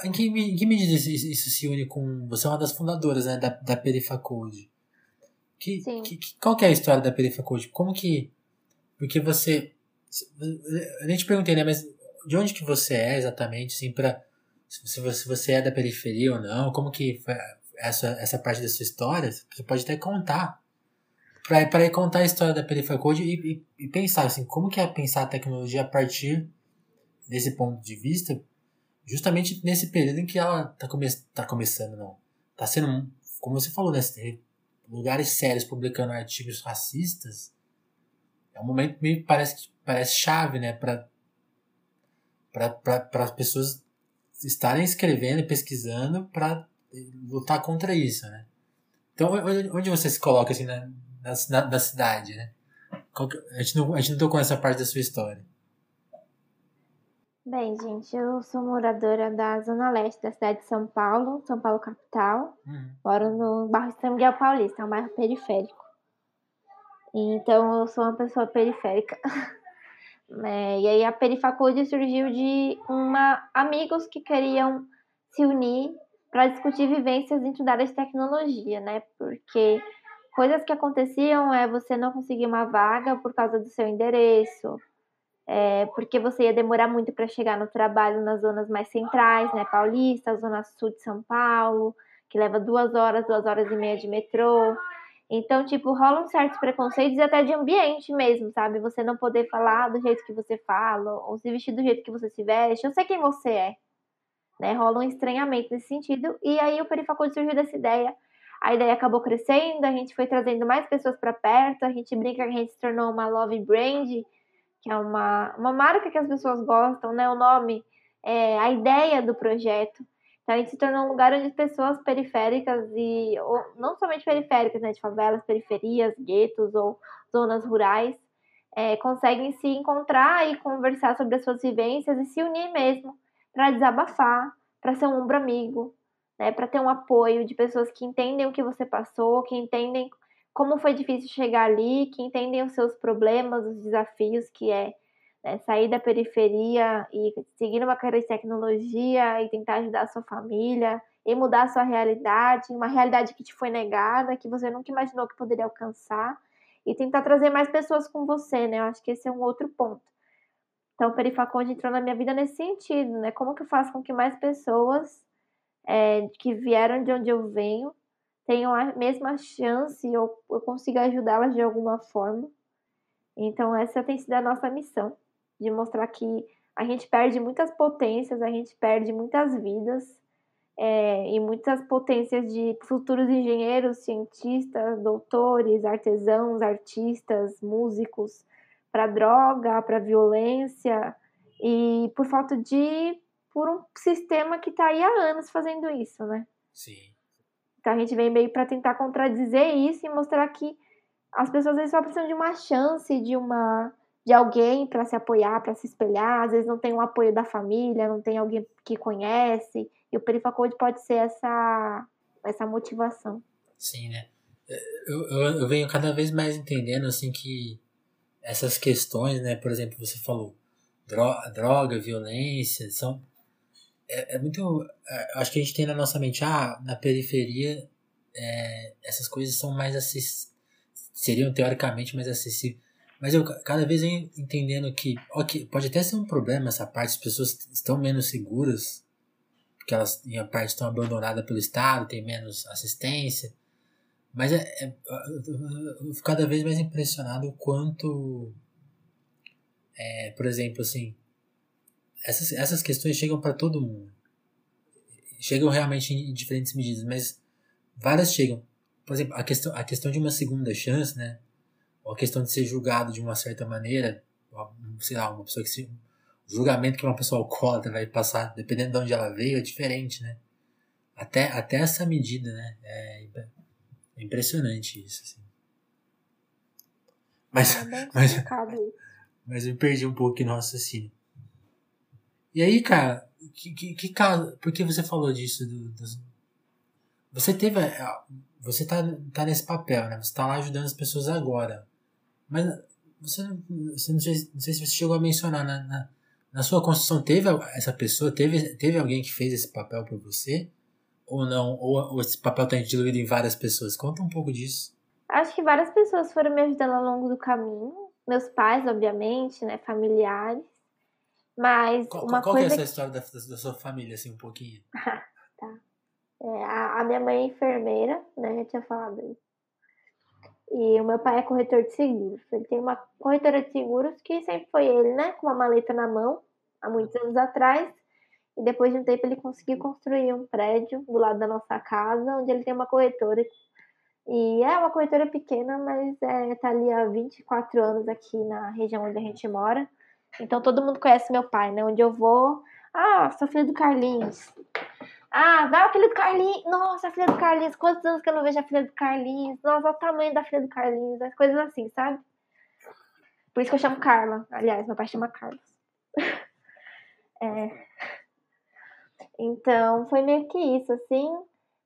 em que, em que medida isso, isso, se une com. Você é uma das fundadoras né, da, da Perifacode. Que, que, qual que é a história da Perifacode? Como que. Porque você. Eu nem te perguntei, né? Mas de onde que você é exatamente, assim, pra. Se você, se você é da periferia ou não, como que essa, essa parte da sua história, você pode até contar. Para ir contar a história da Perifacode e, e, e pensar, assim, como que é pensar a tecnologia a partir desse ponto de vista justamente nesse período em que ela tá, come tá começando, não. Tá sendo, como você falou, né? Lugares sérios publicando artigos racistas. É um momento meio parece parece chave, né, para as pessoas estarem escrevendo e pesquisando para lutar contra isso, né? Então, onde você se coloca assim na, na, na cidade, né? A gente, não, a gente não tocou essa parte da sua história. Bem, gente, eu sou moradora da zona leste da cidade de São Paulo, São Paulo capital. Uhum. Moro no bairro São Miguel Paulista, é um bairro periférico. Então eu sou uma pessoa periférica. [laughs] é, e aí a Perifaculdade surgiu de uma amigos que queriam se unir para discutir vivências dentro da área de tecnologia, né? Porque coisas que aconteciam é você não conseguir uma vaga por causa do seu endereço, é, porque você ia demorar muito para chegar no trabalho nas zonas mais centrais, né? Paulista, Zona Sul de São Paulo, que leva duas horas, duas horas e meia de metrô. Então, tipo, rolam certos preconceitos até de ambiente mesmo, sabe? Você não poder falar do jeito que você fala, ou se vestir do jeito que você se veste. Eu sei quem você é. Né? Rola um estranhamento nesse sentido. E aí o Perifaculdade surgiu dessa ideia. A ideia acabou crescendo, a gente foi trazendo mais pessoas para perto, a gente brinca que a gente se tornou uma love brand, que é uma, uma marca que as pessoas gostam, né? O nome, é, a ideia do projeto. Então, a gente se tornou um lugar onde pessoas periféricas e ou, não somente periféricas, né, de favelas, periferias, guetos ou zonas rurais, é, conseguem se encontrar e conversar sobre as suas vivências e se unir mesmo para desabafar, para ser um ombro amigo, né, para ter um apoio de pessoas que entendem o que você passou, que entendem como foi difícil chegar ali, que entendem os seus problemas, os desafios que é né, sair da periferia e seguir uma carreira de tecnologia e tentar ajudar a sua família e mudar a sua realidade, uma realidade que te foi negada, que você nunca imaginou que poderia alcançar e tentar trazer mais pessoas com você, né? Eu acho que esse é um outro ponto. Então, o Perifaconde entrou na minha vida nesse sentido, né? Como que eu faço com que mais pessoas é, que vieram de onde eu venho tenham a mesma chance ou eu consiga ajudá-las de alguma forma. Então, essa tem sido a nossa missão, de mostrar que a gente perde muitas potências, a gente perde muitas vidas é, e muitas potências de futuros engenheiros, cientistas, doutores, artesãos, artistas, músicos, para droga, para violência e por falta de por um sistema que está aí há anos fazendo isso, né? Sim. Então a gente vem meio para tentar contradizer isso e mostrar que as pessoas às vezes só precisam de uma chance, de uma de alguém para se apoiar, para se espelhar, às vezes não tem um apoio da família, não tem alguém que conhece, e o Perifacode pode ser essa essa motivação. Sim, né? Eu, eu, eu venho cada vez mais entendendo assim que essas questões, né, por exemplo, você falou droga violência, são é, é muito. É, acho que a gente tem na nossa mente, ah, na periferia é, essas coisas são mais acessíveis. seriam teoricamente mais acessíveis. Mas eu cada vez entendendo que, ok, pode até ser um problema essa parte, as pessoas estão menos seguras, porque elas em parte estão abandonadas pelo Estado, tem menos assistência. Mas é, é eu fico cada vez mais impressionado o quanto, é, por exemplo, assim, essas, essas questões chegam para todo mundo. Chegam realmente em diferentes medidas, mas várias chegam. Por exemplo, a questão, a questão de uma segunda chance, né? Ou a questão de ser julgado de uma certa maneira, sei lá, uma pessoa que se. O julgamento que uma pessoa alcoólatra vai passar, dependendo de onde ela veio, é diferente, né? Até, até essa medida, né? É, é impressionante isso, assim. Mas, é mas, mas eu perdi um pouco no raciocínio. E aí, cara, que, que, que caso. Por que você falou disso? Do, você teve. Você tá, tá nesse papel, né? Você tá lá ajudando as pessoas agora. Mas você, você não, sei, não sei se você chegou a mencionar na, na, na sua construção, teve essa pessoa, teve, teve alguém que fez esse papel para você? Ou não? Ou, ou esse papel tá diluído em várias pessoas? Conta um pouco disso. Acho que várias pessoas foram me ajudando ao longo do caminho. Meus pais, obviamente, né? Familiares. Mas qual, uma qual coisa. Qual é essa história da, da, sua família, assim, um pouquinho? [laughs] tá. É, a, a, minha mãe é enfermeira, né? Eu tinha falado isso. E o meu pai é corretor de seguros. Ele tem uma corretora de seguros que sempre foi ele, né? Com uma maleta na mão, há muitos anos atrás. E depois de um tempo ele conseguiu construir um prédio do lado da nossa casa, onde ele tem uma corretora. E é uma corretora pequena, mas é, tá ali há 24 anos aqui na região onde a gente mora. Então todo mundo conhece meu pai, né? Onde eu vou, ah, sou filha do Carlinhos. Ah, vai a filha do Carlinhos. Nossa, a filha do Carlinhos. Quantos anos que eu não vejo a filha do Carlinhos? Nossa, olha o tamanho da filha do Carlinhos. As coisas assim, sabe? Por isso que eu chamo Carla. Aliás, meu pai chama Carlos. [laughs] é. Então, foi meio que isso, assim.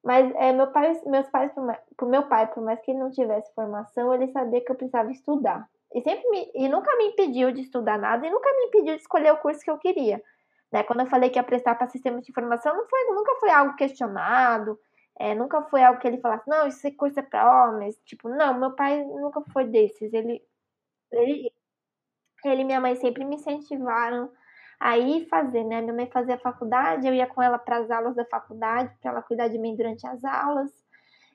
Mas é, meu pai, meus pais, por meu pai, por mais que ele não tivesse formação, ele sabia que eu precisava estudar. E sempre me, e nunca me impediu de estudar nada e nunca me impediu de escolher o curso que eu queria. Né? Quando eu falei que ia prestar para sistemas de informação, não foi, nunca foi algo questionado, é, nunca foi algo que ele falasse, não, esse curso é para homens. Tipo, não, meu pai nunca foi desses. Ele, ele, ele e minha mãe sempre me incentivaram a ir fazer, né? Minha mãe fazia faculdade, eu ia com ela para as aulas da faculdade, para ela cuidar de mim durante as aulas.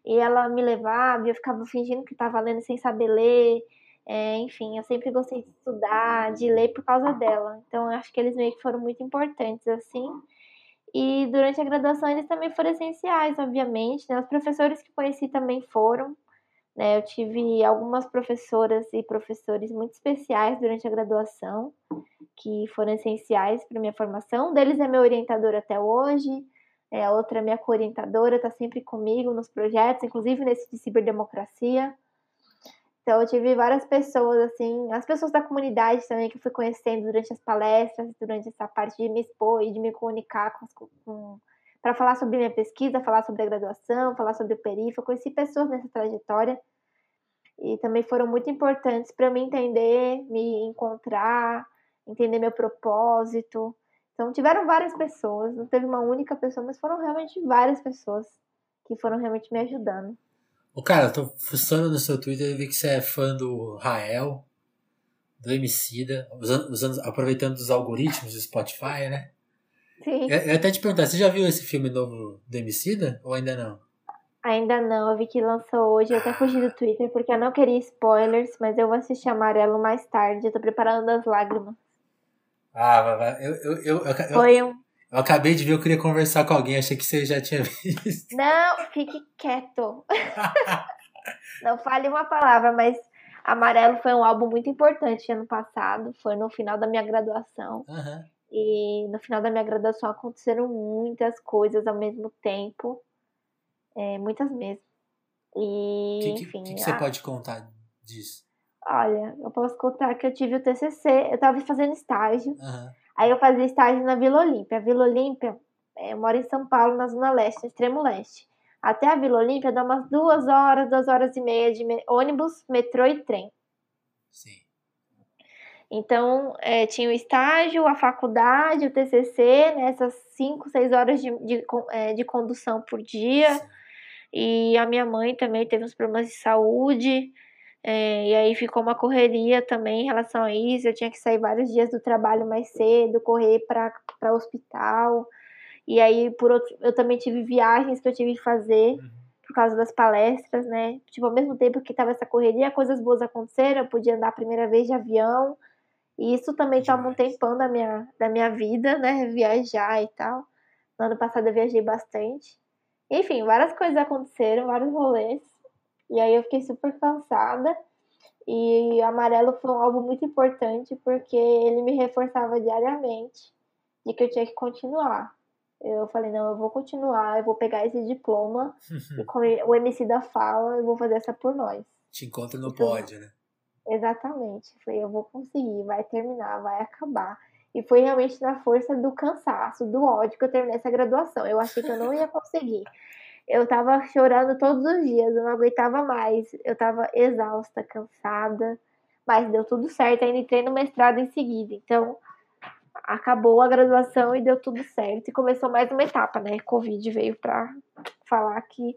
E ela me levava, e eu ficava fingindo que estava lendo sem saber ler. É, enfim, eu sempre gostei de estudar, de ler por causa dela. Então, eu acho que eles meio que foram muito importantes, assim. E durante a graduação, eles também foram essenciais, obviamente. Né? Os professores que conheci também foram. Né? Eu tive algumas professoras e professores muito especiais durante a graduação, que foram essenciais para minha formação. Um deles é meu orientador até hoje. É, a outra é minha co-orientadora, está sempre comigo nos projetos, inclusive nesse de ciberdemocracia. Então eu tive várias pessoas, assim, as pessoas da comunidade também que eu fui conhecendo durante as palestras, durante essa parte de me expor e de me comunicar com, com para falar sobre minha pesquisa, falar sobre a graduação, falar sobre o perifa. Conheci pessoas nessa trajetória e também foram muito importantes para me entender, me encontrar, entender meu propósito. Então tiveram várias pessoas, não teve uma única pessoa, mas foram realmente várias pessoas que foram realmente me ajudando. Ô, cara, eu tô fuçando no seu Twitter e vi que você é fã do Rael, do Emicida, usando, usando, aproveitando os algoritmos do Spotify, né? Sim. Eu, eu até te perguntar, você já viu esse filme novo do Emicida ou ainda não? Ainda não, eu vi que lançou hoje, eu até fugi do Twitter porque eu não queria spoilers, mas eu vou assistir Amarelo mais tarde, eu tô preparando as lágrimas. Ah, vai, vai. Eu, eu, eu, eu, Foi um. Eu acabei de ver, eu queria conversar com alguém, achei que você já tinha [laughs] visto. Não, fique quieto. [laughs] Não fale uma palavra, mas Amarelo foi um álbum muito importante ano passado, foi no final da minha graduação. Aham. E no final da minha graduação aconteceram muitas coisas ao mesmo tempo. É, muitas mesmo. E, O que, que, enfim. que que você a- pode contar disso? Olha, eu posso contar que eu tive o TCC, eu tava fazendo estágio. Aham. Aí eu fazia estágio na Vila Olímpia. A Vila Olímpia, é, eu moro em São Paulo, na Zona Leste, no extremo leste. Até a Vila Olímpia dá umas duas horas, duas horas e meia de ônibus, metrô e trem. Sim. Então, é, tinha o estágio, a faculdade, o TCC, né, essas cinco, seis horas de, de, é, de condução por dia. sim. E a minha mãe também teve uns problemas de saúde. É, e aí ficou uma correria também em relação a isso. Eu tinha que sair vários dias do trabalho mais cedo, correr para o hospital. E aí, por outro, eu também tive viagens que eu tive que fazer Uhum. por causa das palestras, né? Tipo, ao mesmo tempo que tava essa correria, coisas boas aconteceram. Eu podia andar a primeira vez de avião. E isso também toma um tempão da minha, da minha vida, né? [laughs] Viajar e tal. No ano passado eu viajei bastante. Enfim, várias coisas aconteceram, vários rolês. E aí eu fiquei super cansada. E Amarelo foi um álbum muito importante porque ele me reforçava diariamente de que eu tinha que continuar. Eu falei, não, eu vou continuar, eu vou pegar esse diploma [laughs] e como o MC da fala, eu vou fazer essa por nós. Te encontro no Então- pódio, né? Exatamente. Falei, eu vou conseguir, vai terminar, vai acabar. E foi realmente na força do cansaço, do ódio que eu terminei essa graduação. Eu achei que eu não ia conseguir. [laughs] Eu tava chorando todos os dias, eu não aguentava mais. Eu tava exausta, cansada. Mas deu tudo certo, ainda entrei no mestrado em seguida. Então, acabou a graduação e deu tudo certo. E começou mais uma etapa, né? Covid veio pra falar que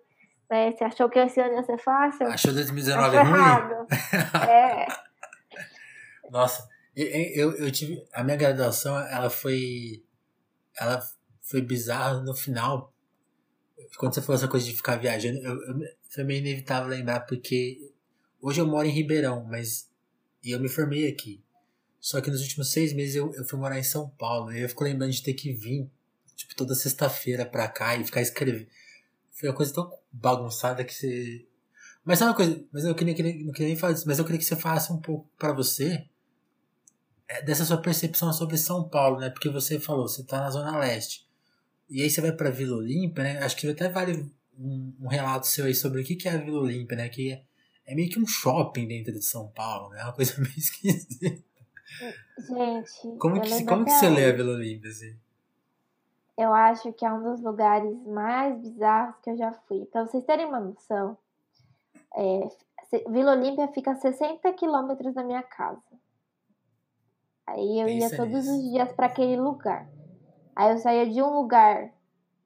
né, você achou que esse ano ia ser fácil? Achou 2019 Achou ruim? errado. [laughs] É. Nossa, eu, eu, eu tive. A minha graduação, ela foi. Ela foi bizarra no final. Quando você falou essa coisa de ficar viajando, eu, eu, foi meio inevitável lembrar, porque hoje eu moro em Ribeirão, mas. E eu me formei aqui. Só que nos últimos seis meses eu, eu fui morar em São Paulo. E eu fico lembrando de ter que vir, tipo, toda sexta-feira pra cá e ficar escrevendo. Foi uma coisa tão bagunçada que você. Mas sabe uma coisa? Mas eu queria, queria, não queria nem falar disso, mas eu queria que você falasse um pouco pra você é, dessa sua percepção sobre São Paulo, né? Porque você falou, você tá na Zona Leste. E aí você vai pra Vila Olímpia, né? Acho que até vale um, um relato seu aí sobre o que que é a Vila Olímpia, né? Que é, é meio que um shopping dentro de São Paulo, né? É uma coisa [laughs] meio esquisita. Gente, Como que, como que você lê a. Vila Olímpia, assim? Eu acho que é um dos lugares mais bizarros que eu já fui. Pra vocês terem uma noção, é, Vila Olímpia fica a 60 quilômetros da minha casa. Aí eu ia Pensa todos nisso. os dias para aquele lugar. Aí eu saía de um lugar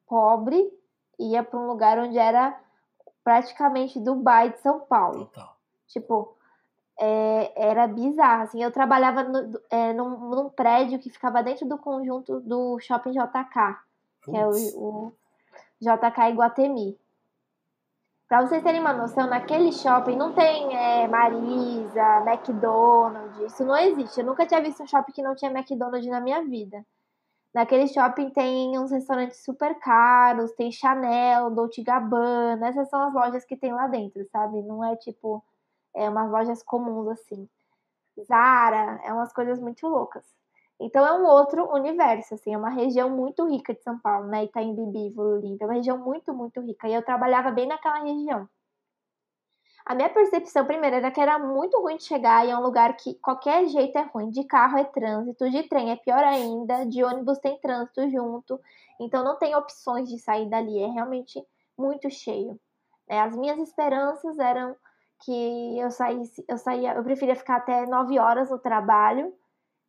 pobre e ia para um lugar onde era praticamente Dubai de São Paulo. Total. Tipo, é, era bizarro, assim, eu trabalhava no- é, num, num prédio que ficava dentro do conjunto do Shopping JK, que é o, o JK Iguatemi. Pra vocês terem uma noção, naquele shopping não tem é, Marisa, McDonald's, isso não existe. Eu nunca tinha visto um shopping que não tinha McDonald's na minha vida. Naquele shopping tem uns restaurantes super caros, tem Chanel, Dolce Gabbana, essas são as lojas que tem lá dentro, sabe? Não é tipo, é umas lojas comuns assim. Zara, é umas coisas muito loucas. Então é um outro universo, assim, é uma região muito rica de São Paulo, né? Itaim Bibi, Olímpia, é uma região muito, muito rica. E eu trabalhava bem naquela região. A minha percepção, primeiro, era que era muito ruim de chegar e é um lugar que qualquer jeito é ruim. De carro é trânsito, de trem é pior ainda, de ônibus tem trânsito junto. Então não tem opções de sair dali, é realmente muito cheio. É, as minhas esperanças eram que eu saísse, eu saía, eu preferia ficar até 9 horas no trabalho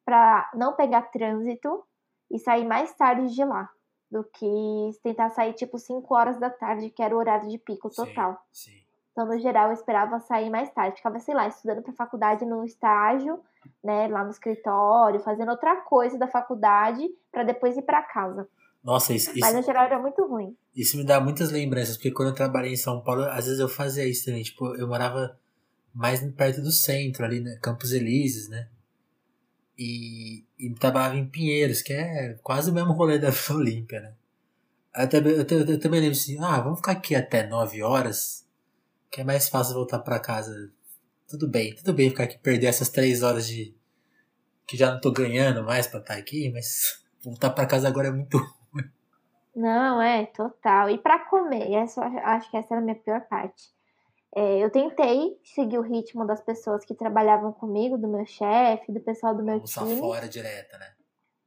para não pegar trânsito e sair mais tarde de lá do que tentar sair tipo 5 horas da tarde, que era o horário de pico total. Sim, sim. Então, no geral, eu esperava sair mais tarde. Ficava, sei lá, estudando para faculdade no estágio, né, lá no escritório, fazendo outra coisa da faculdade, para depois ir para casa. Nossa, isso, Mas no geral era muito ruim. isso me dá muitas lembranças, porque quando eu trabalhei em São Paulo, às vezes eu fazia isso também. Tipo, eu morava mais perto do centro, ali, né? Campos Elíseos, né? E, e trabalhava em Pinheiros, que é quase o mesmo rolê da [laughs] Olímpia, né? Eu também, eu, eu, eu também lembro assim, ah, vamos ficar aqui até 9 horas, que é mais fácil voltar pra casa. Tudo bem, tudo bem ficar aqui, perder essas 3 horas de. que já não tô ganhando mais pra estar aqui, mas [laughs] voltar pra casa agora é muito [laughs] Não, é, total. E pra comer, essa, acho que essa era a minha pior parte. É, eu tentei seguir o ritmo das pessoas que trabalhavam comigo, do meu chefe, do pessoal do meu almoçar time. fora direta, né?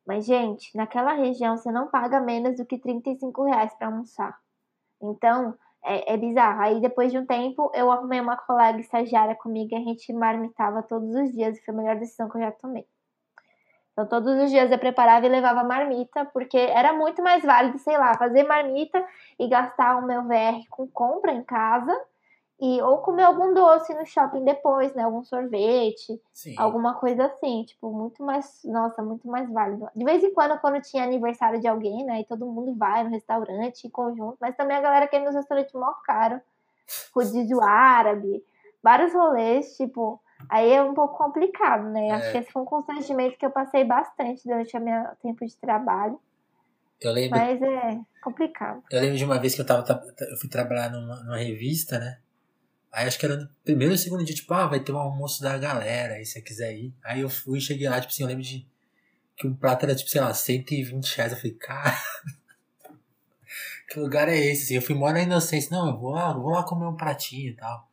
Mas, gente, naquela região você não paga menos do que 35 reais pra almoçar. Então, é, é bizarro. Aí, depois de um tempo, eu arrumei uma colega estagiária comigo e a gente marmitava todos os dias. E foi a melhor decisão que eu já tomei. Então, todos os dias eu preparava e levava marmita, porque era muito mais válido, sei lá, fazer marmita e gastar o meu VR com compra em casa. E, ou comer algum doce no shopping depois, né? Algum sorvete, Sim. alguma coisa assim, tipo, muito mais, nossa, muito mais válido. De vez em quando, quando tinha aniversário de alguém, né, e todo mundo vai no restaurante em conjunto, mas também a galera quer nos restaurantes mó caro, rodízio árabe, vários rolês, tipo, aí é um pouco complicado, né? Acho É. que esse foi um constrangimento que eu passei bastante durante o meu tempo de trabalho, Eu lembro, mas é complicado. eu lembro de uma vez que eu tava. Eu fui trabalhar numa, numa revista, né? Aí acho que era no primeiro ou segundo dia, tipo, ah, vai ter um almoço da galera, aí se você quiser ir. Aí eu fui e cheguei lá, tipo assim, eu lembro de que um prato era, tipo, sei lá, 120 reais. Eu falei, cara, [laughs] que lugar é esse? Assim, eu fui mó na inocência, não, eu vou lá, eu vou lá comer um pratinho e tal.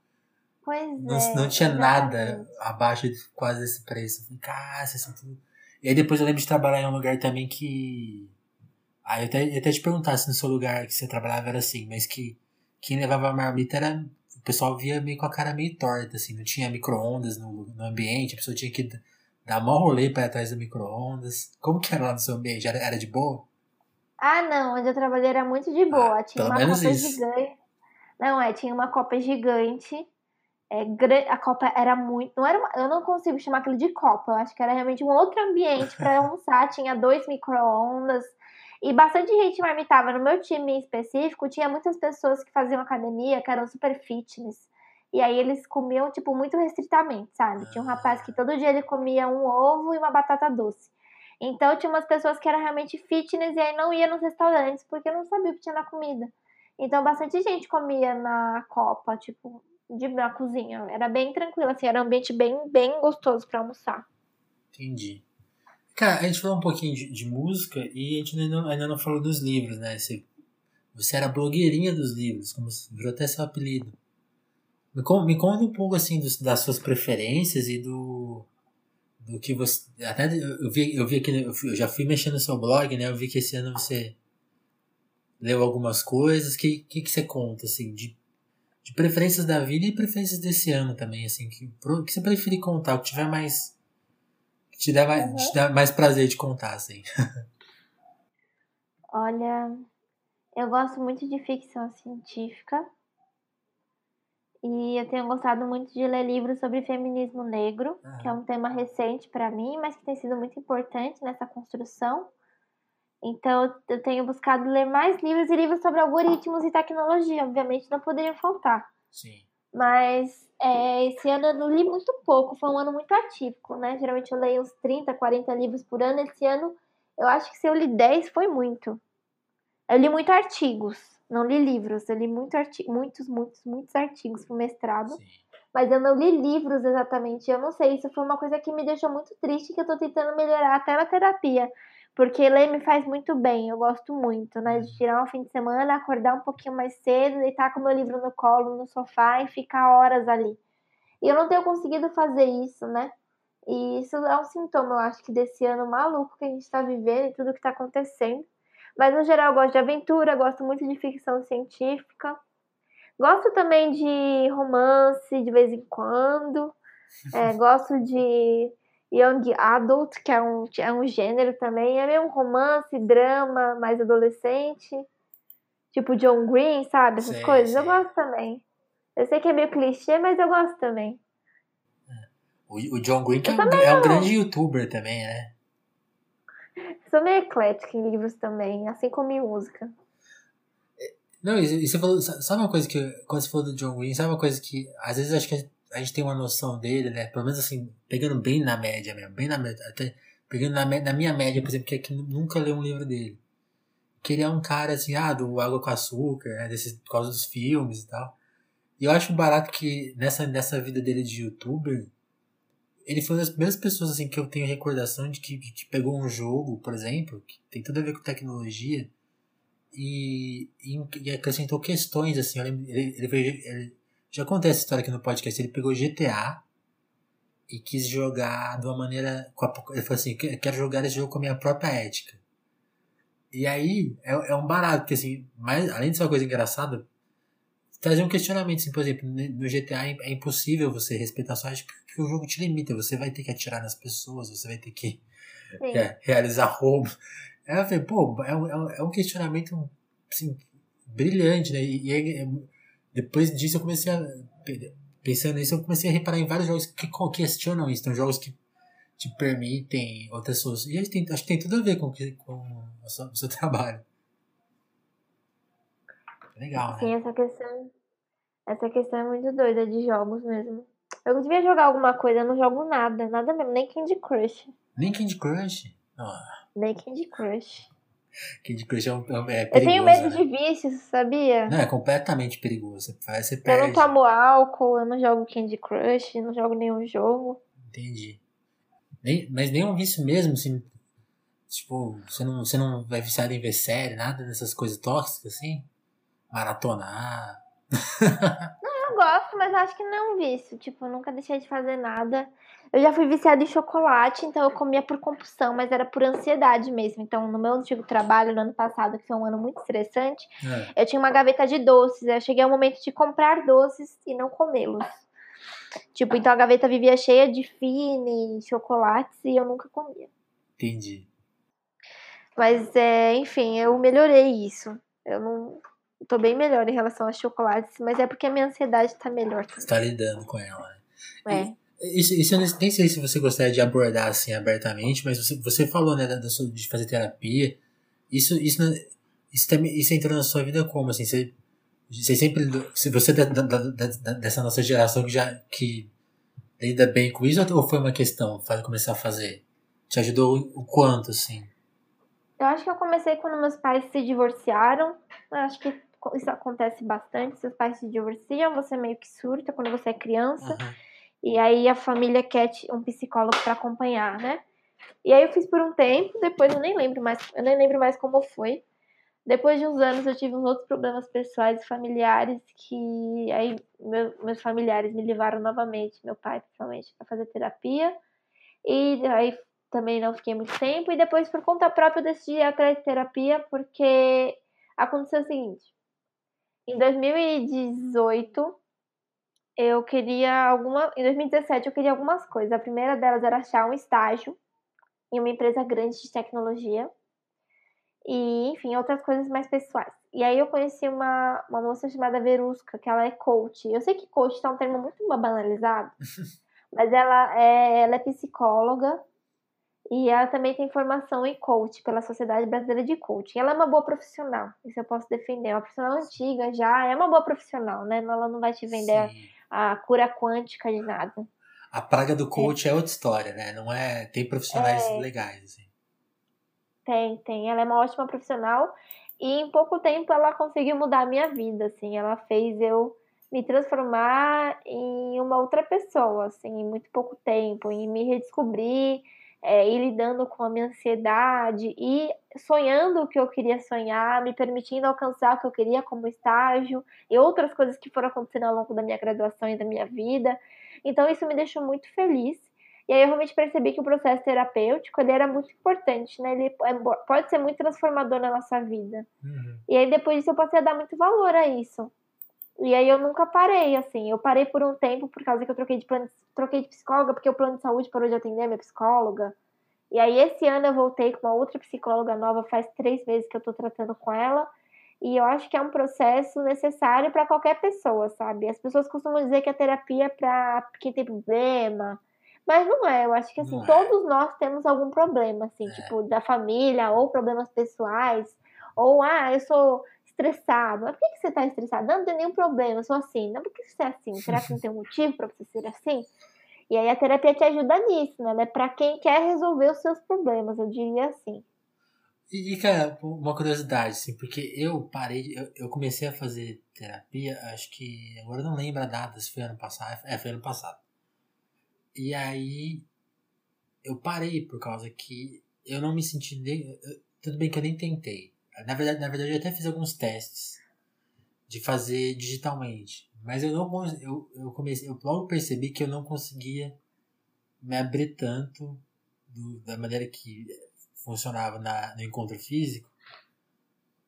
Pois Não, é. não tinha nada abaixo de quase desse preço. Eu falei, cara, vocês são tudo. E aí depois eu lembro de trabalhar em um lugar também que. Aí eu até, ia até te perguntar se no seu lugar que você trabalhava era assim, mas que quem levava a marmita era. O pessoal via meio com a cara meio torta, assim, não tinha micro-ondas no, no ambiente, a pessoa tinha que dar mó rolê pra ir atrás do micro-ondas. Como que era lá no seu ambiente? Era, era de boa? Ah, não, onde eu trabalhei era muito de boa. Ah, tinha uma copa isso. gigante. Não, é, tinha uma copa gigante. É, A copa era muito. Não era uma- Eu não consigo chamar aquilo de copa. Eu acho que era realmente um outro ambiente para [laughs] almoçar. Tinha dois micro-ondas. E bastante gente marmitava. No meu time em específico, tinha muitas pessoas que faziam academia, que eram super fitness. E aí eles comiam, tipo, muito restritamente, sabe? Tinha um rapaz que todo dia ele comia um ovo e uma batata doce. Então tinha umas pessoas que eram realmente fitness e aí não ia nos restaurantes porque não sabia o que tinha na comida. Então bastante gente comia na copa, tipo, de, na cozinha. Era bem tranquilo, assim, era um ambiente bem, bem gostoso pra almoçar. Entendi. Cara, a gente falou um pouquinho de, de música e a gente ainda não, ainda não falou dos livros, né? Você, você era blogueirinha dos livros, como virou até seu apelido. Me, me conta um pouco assim dos- das suas preferências e do do que você até eu vi eu vi aqui eu, fui- eu já fui mexendo no seu blog, né? Eu vi que esse ano você leu algumas coisas. Que que, que você conta assim de de preferências da vida e preferências desse ano também, assim, que, que você preferir contar, o que tiver mais. Te dá mais, Uhum. te dá mais prazer de contar, assim. [laughs] Olha, eu gosto muito de ficção científica. E eu tenho gostado muito de ler livros sobre feminismo negro, que é um tema recente para mim, mas que tem sido muito importante nessa construção. Então, eu tenho buscado ler mais livros e livros sobre algoritmos e tecnologia, obviamente não poderiam faltar. Sim. Mas é, esse ano eu não li muito pouco, foi um ano muito atípico, né? Geralmente eu leio uns 30, 40 livros por ano. Esse ano eu acho que se eu li 10 foi muito. Eu li muito artigos, não li livros. Eu li muito arti muitos, muitos, muitos artigos pro mestrado. Sim. Mas eu não li livros exatamente. Eu não sei, isso foi uma coisa que me deixou muito triste, que eu tô tentando melhorar até na terapia. Porque ler me faz muito bem, eu gosto muito, né? De tirar um fim de semana, acordar um pouquinho mais cedo, deitar com meu livro no colo, no sofá e ficar horas ali. E eu não tenho conseguido fazer isso, né? E isso é um sintoma, eu acho, que desse ano maluco que a gente tá vivendo e tudo que tá acontecendo. Mas no geral eu gosto de aventura, gosto muito de ficção científica. Gosto também de romance de vez em quando. É, [laughs] gosto de Young Adult, que é um, é um gênero também. É meio um romance, drama, mais adolescente. Tipo John Green, sabe? Essas Sei, coisas. Eu sei. gosto também. Eu sei que é meio clichê, mas eu gosto também. O, o John Green, que é Eu um, é um grande youtuber também, né? Sou sou meio eclética em livros também, assim como em música. Não, e você falou, sabe uma coisa que, quando você falou do John Green, sabe uma coisa que, às vezes acho que a gente tem uma noção dele, né, pelo menos assim, pegando bem na média mesmo, bem na média, até pegando na, na minha média, por exemplo, que é que nunca leu um livro dele. Que ele é um cara assim, ah, do Água com Açúcar, né, desse, por causa dos filmes e tal. E eu acho barato que nessa, nessa vida dele de youtuber, ele foi uma das primeiras pessoas assim que eu tenho recordação de que, que pegou um jogo, por exemplo, que tem tudo a ver com tecnologia, e, e, acrescentou questões, assim, ele, ele, ele, já acontece essa história aqui no podcast, ele pegou GTA e quis jogar de uma maneira, ele falou assim, quero jogar esse jogo com a minha própria ética. E aí, é, é um barato, porque assim, mais, além de ser uma coisa engraçada, trazer um questionamento, assim, por exemplo, no GTA é, é impossível você respeitar sua ética porque o jogo te limita, você vai ter que atirar nas pessoas, você vai ter que é, realizar roubo. Aí eu falei, pô, é um, é um questionamento assim, brilhante, né? E, e é, depois disso eu comecei a. Pensando nisso, eu comecei a reparar em vários jogos que questionam isso. Então, jogos que te permitem outras soluções. E tem, acho que tem tudo a ver com, com o seu, o seu [laughs] trabalho. Legal, né? Sim, essa questão, essa questão é muito doida de jogos mesmo. Eu devia jogar alguma coisa, eu não jogo nada, nada mesmo, nem Candy Crush. Nem Candy Crush? Ah. Nem Candy Crush. Candy Crush é, um, é perigoso. Eu tenho medo né? de vícios, sabia? Não, é completamente perigoso. Você, você perde. Eu não tomo álcool, eu não jogo Candy Crush, não jogo nenhum jogo. Entendi. Nem, mas nenhum vício mesmo, assim. Tipo, você não, você não vai viciar em ver série, nada dessas coisas tóxicas, assim? Maratonar. [laughs] não, eu gosto, mas acho que não é um vício. Tipo, eu nunca deixei de fazer nada. Eu já fui viciada em chocolate, então eu comia por compulsão, mas era por ansiedade mesmo. Então, no meu antigo trabalho, no ano passado, que foi um ano muito estressante, é. eu tinha uma gaveta de doces. Eu cheguei ao momento de comprar doces e não comê-los. Tipo, então a gaveta vivia cheia de fine, chocolates e eu nunca comia. Entendi. Mas, é, enfim, eu melhorei isso. Eu não. Tô bem melhor em relação aos chocolates, mas é porque a minha ansiedade tá melhor. Também. Você tá lidando com ela, né? É. Isso, isso eu nem sei se você gostaria de abordar assim abertamente, mas você, você falou, né, da, de fazer terapia. Isso, isso, isso, também, isso entrou na sua vida como? Assim, você, você sempre. Se você da, da, da, dessa nossa geração que já que lida bem com isso, ou foi uma questão faz, começar a fazer? Te ajudou o quanto, assim? Eu acho que eu comecei quando meus pais se divorciaram. Eu acho que isso acontece bastante. Seus pais se divorciam, você meio que surta quando você é criança. Uhum. E aí a família quer um psicólogo para acompanhar, né? E aí eu fiz por um tempo, depois eu nem lembro mais, eu nem lembro mais como foi. Depois de uns anos eu tive uns outros problemas pessoais e familiares que aí meu, meus familiares me levaram novamente, meu pai principalmente, para fazer terapia. E aí também não fiquei muito tempo e depois por conta própria eu decidi ir atrás de terapia porque aconteceu o seguinte. Em 2018 eu queria alguma. Em 2017 eu queria algumas coisas. A primeira delas era achar um estágio em uma empresa grande de tecnologia. E, enfim, outras coisas mais pessoais. E aí eu conheci uma, uma moça chamada Verusca, que ela é coach. Eu sei que coach tá um termo muito banalizado, [laughs] mas ela é, ela é psicóloga e ela também tem formação em coach pela Sociedade Brasileira de Coaching. Ela é uma boa profissional, isso eu posso defender. É uma profissional antiga já, é uma boa profissional, né? Ela não vai te vender Sim a cura quântica de nada. A praga do coach é, é outra história, né? Não é. Tem profissionais é... legais, assim. Tem, tem. Ela é uma ótima profissional e em pouco tempo ela conseguiu mudar a minha vida, assim. Ela fez eu me transformar em uma outra pessoa, assim, em muito pouco tempo, e me redescobrir, é, ir lidando com a minha ansiedade e sonhando o que eu queria sonhar, me permitindo alcançar o que eu queria como estágio e outras coisas que foram acontecendo ao longo da minha graduação e da minha vida. Então isso me deixou muito feliz. E aí eu realmente percebi que o processo terapêutico ele era muito importante, né? Ele é, pode ser muito transformador na nossa vida. Uhum. E aí depois disso eu passei a dar muito valor a isso. E aí eu nunca parei, assim. Eu parei por um tempo por causa que eu troquei de plano, troquei de psicóloga, porque o plano de saúde parou de atender a minha psicóloga. E aí esse ano eu voltei com uma outra psicóloga nova, faz três meses que eu tô tratando com ela. E eu acho que é um processo necessário para qualquer pessoa, sabe? As pessoas costumam dizer que a terapia é para quem tem problema, Mas não é, eu acho que assim, Não é. todos nós temos algum problema, assim, É. tipo, da família, ou problemas pessoais, ou ah, eu sou estressado. Mas por que, que você tá estressado? Não, não tem nenhum problema, eu sou assim. Não, por que você é assim? Será que não tem um motivo pra você ser assim? E aí a terapia te ajuda nisso, né? Ela é pra quem quer resolver os seus problemas, eu diria assim. E, e, cara, uma curiosidade, assim, porque eu parei, eu, eu comecei a fazer terapia, acho que, agora eu não lembro a data, se foi ano passado, é, foi ano passado. E aí, eu parei por causa que eu não me senti, nem, eu- tudo bem que eu nem tentei. Na verdade, na verdade, eu até fiz alguns testes de fazer digitalmente, mas eu não, eu, eu comecei, eu logo percebi que eu não conseguia me abrir tanto do- da maneira que funcionava na, no encontro físico,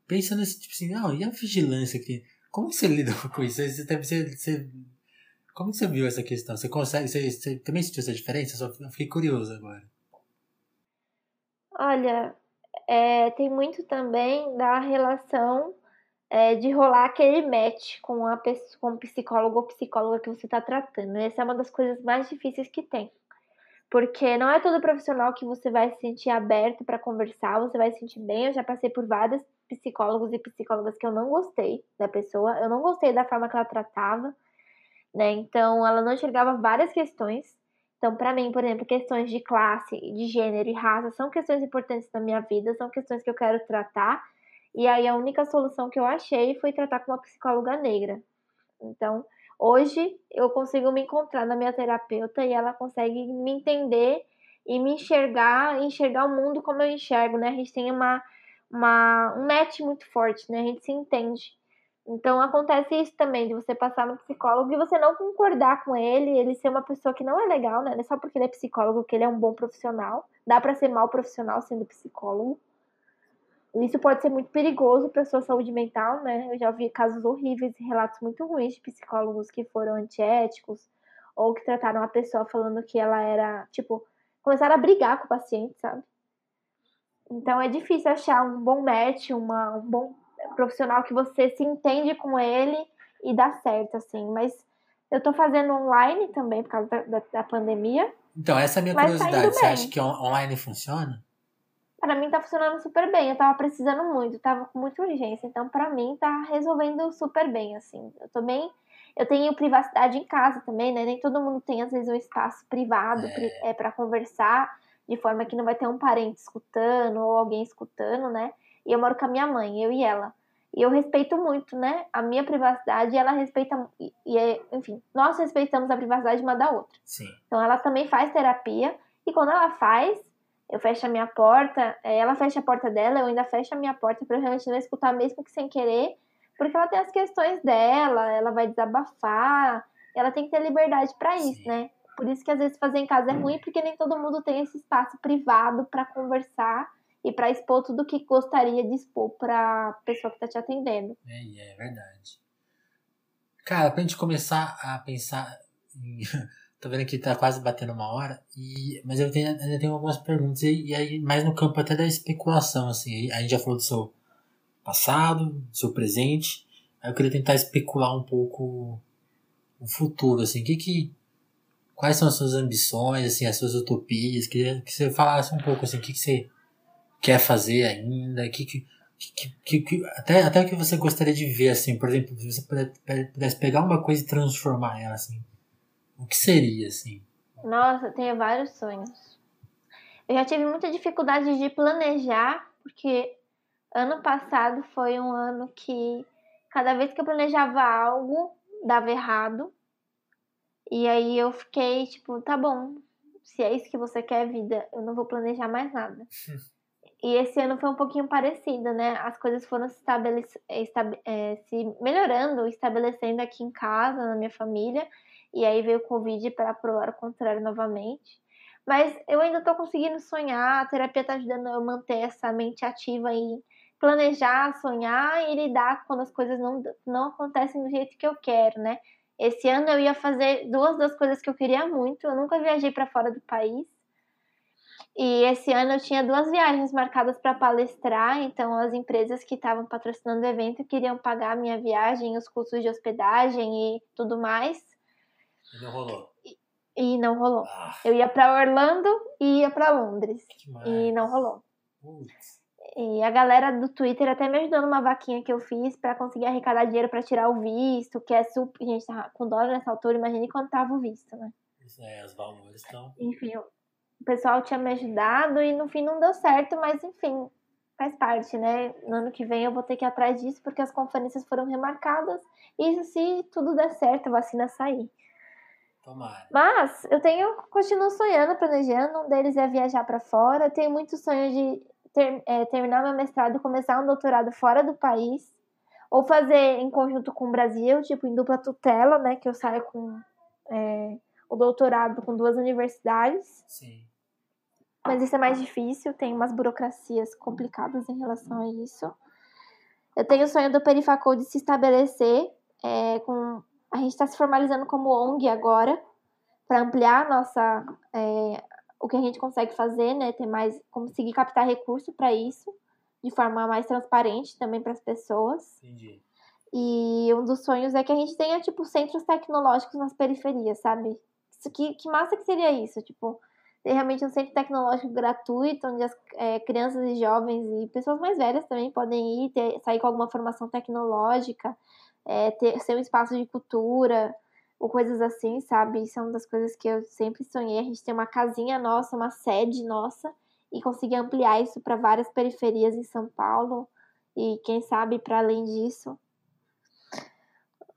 pensando assim, tipo assim, não, e a vigilância aqui? Como você lida [laughs] com isso? Você, você, você- como você viu essa questão? Você consegue, você, você também sentiu essa diferença? Eu só eu fiquei curioso agora. Olha, é, tem muito também da relação é, de rolar aquele match com a com o psicólogo ou psicóloga que você está tratando. Essa é uma das coisas mais difíceis que tem. Porque não é todo profissional que você vai se sentir aberto para conversar, você vai se sentir bem. Eu já passei por vários psicólogos e psicólogas que eu não gostei da pessoa, eu não gostei da forma que ela tratava, né? Então, ela não enxergava várias questões. Então, para mim, por exemplo, questões de classe, de gênero e raça são questões importantes na minha vida, são questões que eu quero tratar. E aí, a única solução que eu achei foi tratar com uma psicóloga negra. Então, hoje eu consigo me encontrar na minha terapeuta e ela consegue me entender e me enxergar, enxergar o mundo como eu enxergo, né? A gente tem uma, uma, um match muito forte, né? A gente se entende. Então acontece isso também, de você passar no psicólogo e você não concordar com ele, ele ser uma pessoa que não é legal, né? Não é só porque ele é psicólogo que ele é um bom profissional. Dá pra ser mau profissional sendo psicólogo. Isso pode ser muito perigoso para sua saúde mental, né? Eu já vi casos horríveis e relatos muito ruins de psicólogos que foram antiéticos ou que trataram a pessoa falando que ela era, tipo, começaram a brigar com o paciente, sabe? Então é difícil achar um bom match, uma, um bom profissional que você se entende com ele e dá certo, assim. Mas eu tô fazendo online também por causa da, da, da pandemia. Então, essa é a minha tá curiosidade. indo Você acha que on- online funciona? Pra mim tá funcionando super bem. Eu tava precisando muito, tava com muita urgência. Então, pra mim, tá resolvendo super bem, assim. Eu tô bem. Eu tenho privacidade em casa também, né? Nem todo mundo tem, às vezes, um espaço privado É. é, para conversar, de forma que não vai ter um parente escutando ou alguém escutando, né? E eu moro com a minha mãe, eu e ela. E eu respeito muito, né? A minha privacidade, e ela respeita. E, e é- enfim, nós respeitamos a privacidade uma da outra. Sim. Então ela também faz terapia e quando ela faz, eu fecho a minha porta, eh, ela fecha a porta dela, eu ainda fecho a minha porta para realmente não escutar mesmo que sem querer, porque ela tem as questões dela, ela vai desabafar, ela tem que ter liberdade para isso, Sim. né? Por isso que às vezes fazer em casa é ruim, porque nem todo mundo tem esse espaço privado para conversar e para expor tudo que gostaria de expor para pessoa que tá te atendendo. É, é verdade. Cara, pra gente começar a pensar em... [laughs] Tô vendo que tá quase batendo uma hora, e... mas eu tenho, ainda tenho algumas perguntas, e, e aí mais no campo até da especulação, assim. A gente já falou do seu passado, do seu presente, aí eu queria tentar especular um pouco o futuro, assim. Que que... Quais são as suas ambições, assim, as suas utopias? Queria que você falasse um pouco, assim, o que, que você quer fazer ainda, que que que, que, que- até, até o que você gostaria de ver, assim, por exemplo, se você pudesse pegar uma coisa e transformar ela, assim, o que seria, assim? Nossa, eu tenho vários sonhos. Eu já tive muita dificuldade de planejar, porque ano passado foi um ano que cada vez que eu planejava algo, dava errado. E aí eu fiquei tipo, tá bom, se é isso que você quer, vida, eu não vou planejar mais nada. [laughs] E esse ano foi um pouquinho parecido, né? As coisas foram se, estabelec- estabe- eh, se melhorando, estabelecendo aqui em casa, na minha família. E aí veio o Covid para provar o contrário novamente. Mas eu ainda tô conseguindo sonhar, a terapia tá ajudando eu manter essa mente ativa em planejar, sonhar e lidar quando as coisas não, não acontecem do jeito que eu quero, né? Esse ano eu ia fazer duas das coisas que eu queria muito. Eu nunca viajei para fora do país. E esse ano eu tinha duas viagens marcadas para palestrar, então as empresas que estavam patrocinando o evento queriam pagar a minha viagem, os custos de hospedagem e tudo mais. Não rolou. E não rolou. Ah, Eu ia pra Orlando e ia pra Londres. E não rolou. Putz. E a galera do Twitter até me ajudou numa vaquinha que eu fiz pra conseguir arrecadar dinheiro pra tirar o visto, que é super. Gente, tá com dólar nessa altura, imagine quanto tava o visto, né? Isso é, os valores estão. Enfim, o pessoal tinha me ajudado e no fim não deu certo, mas enfim, faz parte, né? No ano que vem eu vou ter que ir atrás disso porque as conferências foram remarcadas. Isso se tudo der certo, a vacina sair. Tomara. Mas eu tenho, continuo sonhando, planejando. Um deles é viajar para fora. Eu tenho muito sonho de ter- é, terminar meu mestrado e começar um doutorado fora do país. Ou fazer em conjunto com o Brasil, tipo em dupla tutela, né? Que eu saia com é, o doutorado com duas universidades. Sim. Mas isso é mais difícil, tem umas burocracias complicadas em relação a isso. Eu tenho o sonho do Perifacol de se estabelecer é, com. A gente está se formalizando como ONG agora, para ampliar nossa. é, o que a gente consegue fazer, né? Ter mais. conseguir captar recurso para isso, de forma mais transparente também para as pessoas. Entendi. E um dos sonhos é que a gente tenha, tipo, centros tecnológicos nas periferias, sabe? Isso, que, que massa que seria isso? Tipo, ter realmente um centro tecnológico gratuito, onde as é, crianças e jovens e pessoas mais velhas também podem ir, ter, sair com alguma formação tecnológica, é, ter, ser um espaço de cultura, ou coisas assim, sabe? Isso é uma das coisas que eu sempre sonhei, a gente ter uma casinha nossa, uma sede nossa, e conseguir ampliar isso para várias periferias em São Paulo, e quem sabe para além disso.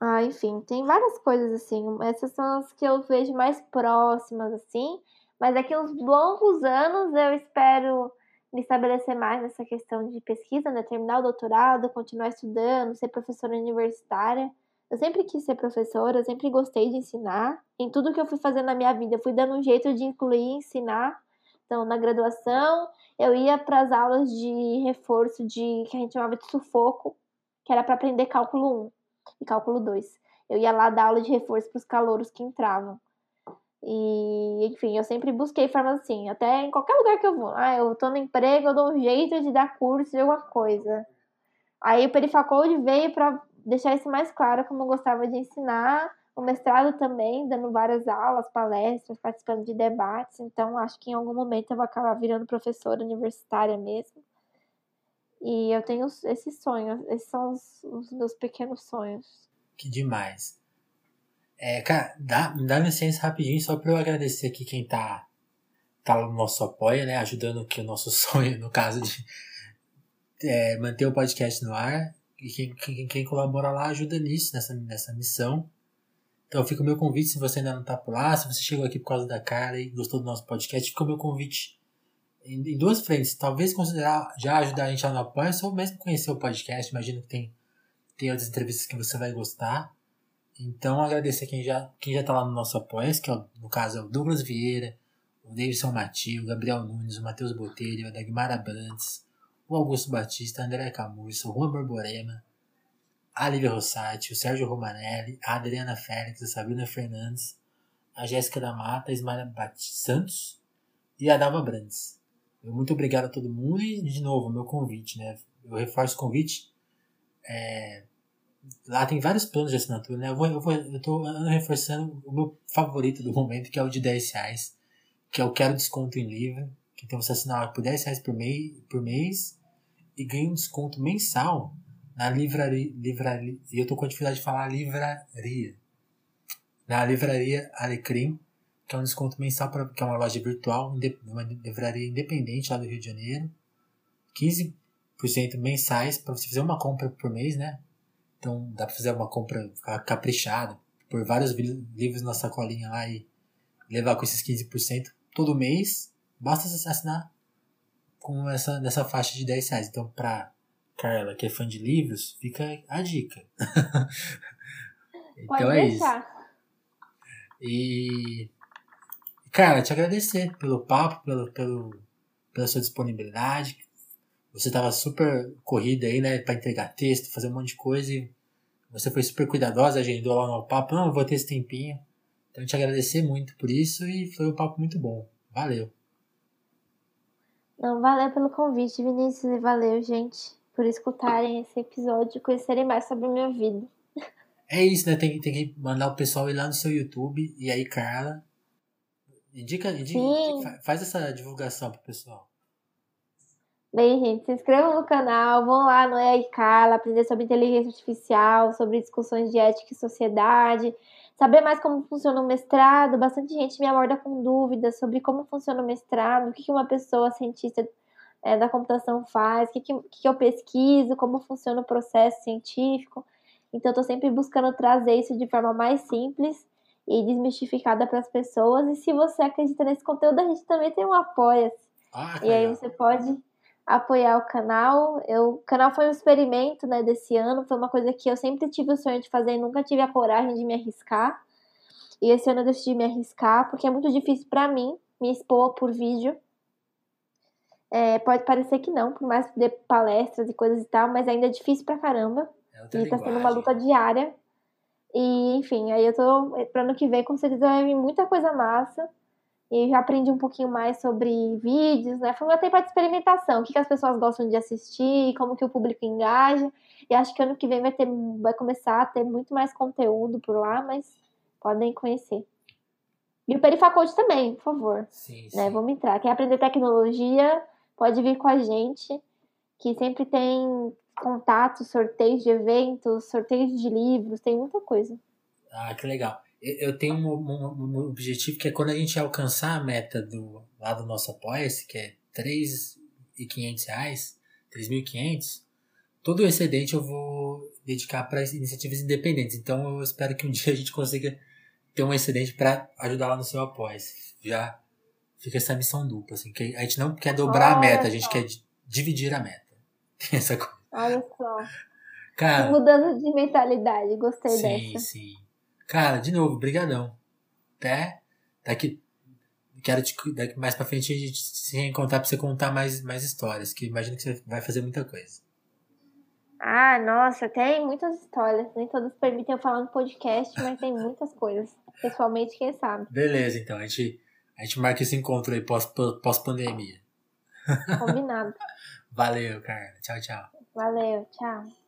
Ah, enfim, tem várias coisas assim. Essas são as que eu vejo mais próximas, assim. Mas daqui uns longos anos eu espero me estabelecer mais nessa questão de pesquisa, né? Terminar o doutorado, continuar estudando, ser professora universitária. Eu sempre quis ser professora, eu sempre gostei de ensinar. Em tudo que eu fui fazendo na minha vida, eu fui dando um jeito de incluir ensinar. Então, na graduação, eu ia para as aulas de reforço de que a gente chamava de sufoco, que era para aprender cálculo 1 e cálculo 2. Eu ia lá dar aula de reforço para os calouros que entravam. E, enfim, eu sempre busquei formas assim, até em qualquer lugar que eu vou. Ah, eu tô no emprego, eu dou um jeito de dar curso de alguma coisa. Aí o Perifacode veio para deixar isso mais claro, como eu gostava de ensinar. O mestrado também, dando várias aulas, palestras, participando de debates. Então, acho que em algum momento eu vou acabar virando professora universitária mesmo. E eu tenho esses sonhos, esses são os, os meus pequenos sonhos. Que demais. É, cara, dá, dá licença rapidinho só pra eu agradecer aqui quem tá, tá no nosso apoio, né? Ajudando aqui o nosso [laughs] sonho, no caso de é, manter o podcast no ar. E quem, quem, quem colabora lá ajuda nisso, nessa, nessa missão. Então fica o meu convite, se você ainda não tá por lá, se você chegou aqui por causa da cara e gostou do nosso podcast, fica o meu convite em, em duas frentes. Talvez considerar já ajudar a gente lá no apoio, ou mesmo conhecer o podcast. Imagino que tem, tem outras entrevistas que você vai gostar. Então agradecer quem já, quem já tá lá no nosso apoio, que é, no caso é o Douglas Vieira, o Davidson Matil, o Gabriel Nunes, o Matheus Botelho, a Dagmar Abrantes, o Augusto Batista, André Camurça, o Juan Borborema, a Lívia Rossati, o Sérgio Romanelli, a Adriana Félix, a Sabrina Fernandes, a Jéssica da Mata, a Ismael Bat- Santos e a Dalva Brandes. Muito obrigado a todo mundo e, de novo, meu convite, né? Eu reforço o convite. É, Lá tem vários planos de assinatura, né? Eu, vou, eu, vou, eu tô reforçando o meu favorito do momento, que é o de 10 reais, que é o Quero Desconto em Livro, então você assinar por 10 reais por mês, por mês e ganha um desconto mensal na livraria, livraria e eu tô com dificuldade de falar livraria. Na livraria Alecrim, que é um desconto mensal, pra, que é uma loja virtual, uma livraria independente lá do Rio de Janeiro. 15% mensais para você fazer uma compra por mês, né? Então dá para fazer uma compra ca- caprichada, por vários livros na sacolinha lá e levar com esses 15% todo mês. Basta você assinar com essa nessa faixa de 10 reais. Então, pra Carla, que é fã de livros, fica a dica. [laughs] Pode então é isso. deixar. E, cara, te agradecer pelo papo, pelo, pelo, pela sua disponibilidade. Você tava super corrida aí, né, pra entregar texto, fazer um monte de coisa e você foi super cuidadosa, agendou lá no papo. Não, eu vou ter esse tempinho. Então, te agradecer muito por isso e foi um papo muito bom. Valeu. Não, valeu pelo convite, Vinícius, e valeu, gente, por escutarem esse episódio e conhecerem mais sobre a minha vida. É isso, né? Tem, que- tem que mandar o pessoal ir lá no seu YouTube e aí, Carla, Indica, indica faz essa divulgação pro pessoal. Bem, gente, se inscrevam no canal, vão lá no EA Carla, aprender sobre inteligência artificial, sobre discussões de ética e sociedade, saber mais como funciona o mestrado. Bastante gente me aborda com dúvidas sobre como funciona o mestrado, o que uma pessoa cientista é, da computação faz, o que, que, que eu pesquiso, como funciona o processo científico. Então, estou sempre buscando trazer isso de forma mais simples e desmistificada para as pessoas. E se você acredita nesse conteúdo, a gente também tem um apoia. Ah, e aí você pode apoiar o canal. Eu, o canal foi um experimento né, desse ano, foi uma coisa que eu sempre tive o sonho de fazer e nunca tive a coragem de me arriscar. E esse ano eu decidi me arriscar, porque é muito difícil para mim me expor por vídeo. É, pode parecer que não, por mais que dê palestras e coisas e tal, mas ainda é difícil pra caramba. É e tá sendo uma luta diária. E, enfim, aí eu tô. Pra ano que vem, com certeza vai vir muita coisa massa. E já aprendi um pouquinho mais sobre vídeos, né? Foi um tempo de experimentação, o que, que as pessoas gostam de assistir, como que o público engaja. E acho que ano que vem vai, ter, vai começar a ter muito mais conteúdo por lá, mas podem conhecer. E o Perifacode também, por favor. Sim, né? Vamos entrar. Quer aprender tecnologia, pode vir com a gente, que sempre tem contatos, sorteios de eventos, sorteios de livros, tem muita coisa. Ah, que legal eu tenho um, um, um, objetivo que é quando a gente alcançar a meta do lá do nosso apoia-se, que é 3.500 reais, 3.500, todo o excedente eu vou dedicar para iniciativas independentes. Então eu espero que um [laughs] dia a gente consiga ter um excedente para ajudar lá no seu apoia-se. Já fica essa missão dupla, assim, que a gente não quer dobrar Olha a meta, a gente só. quer dividir a meta. [laughs] Tem essa coisa. Olha só. Cara, Mudança de mentalidade, gostei sim, dessa. Sim, sim. Cara, de novo, brigadão. Até daqui quero te, daqui mais pra frente a gente se reencontrar pra você contar mais, mais histórias, que imagino que você vai fazer muita coisa. Ah, nossa, tem muitas histórias. Nem todas permitem eu falar no podcast, mas tem [laughs] muitas coisas. Pessoalmente, quem sabe. Beleza, então. A gente, a gente marca esse encontro aí pós-pandemia. Combinado. [laughs] Valeu, cara. Tchau, tchau. Valeu, tchau.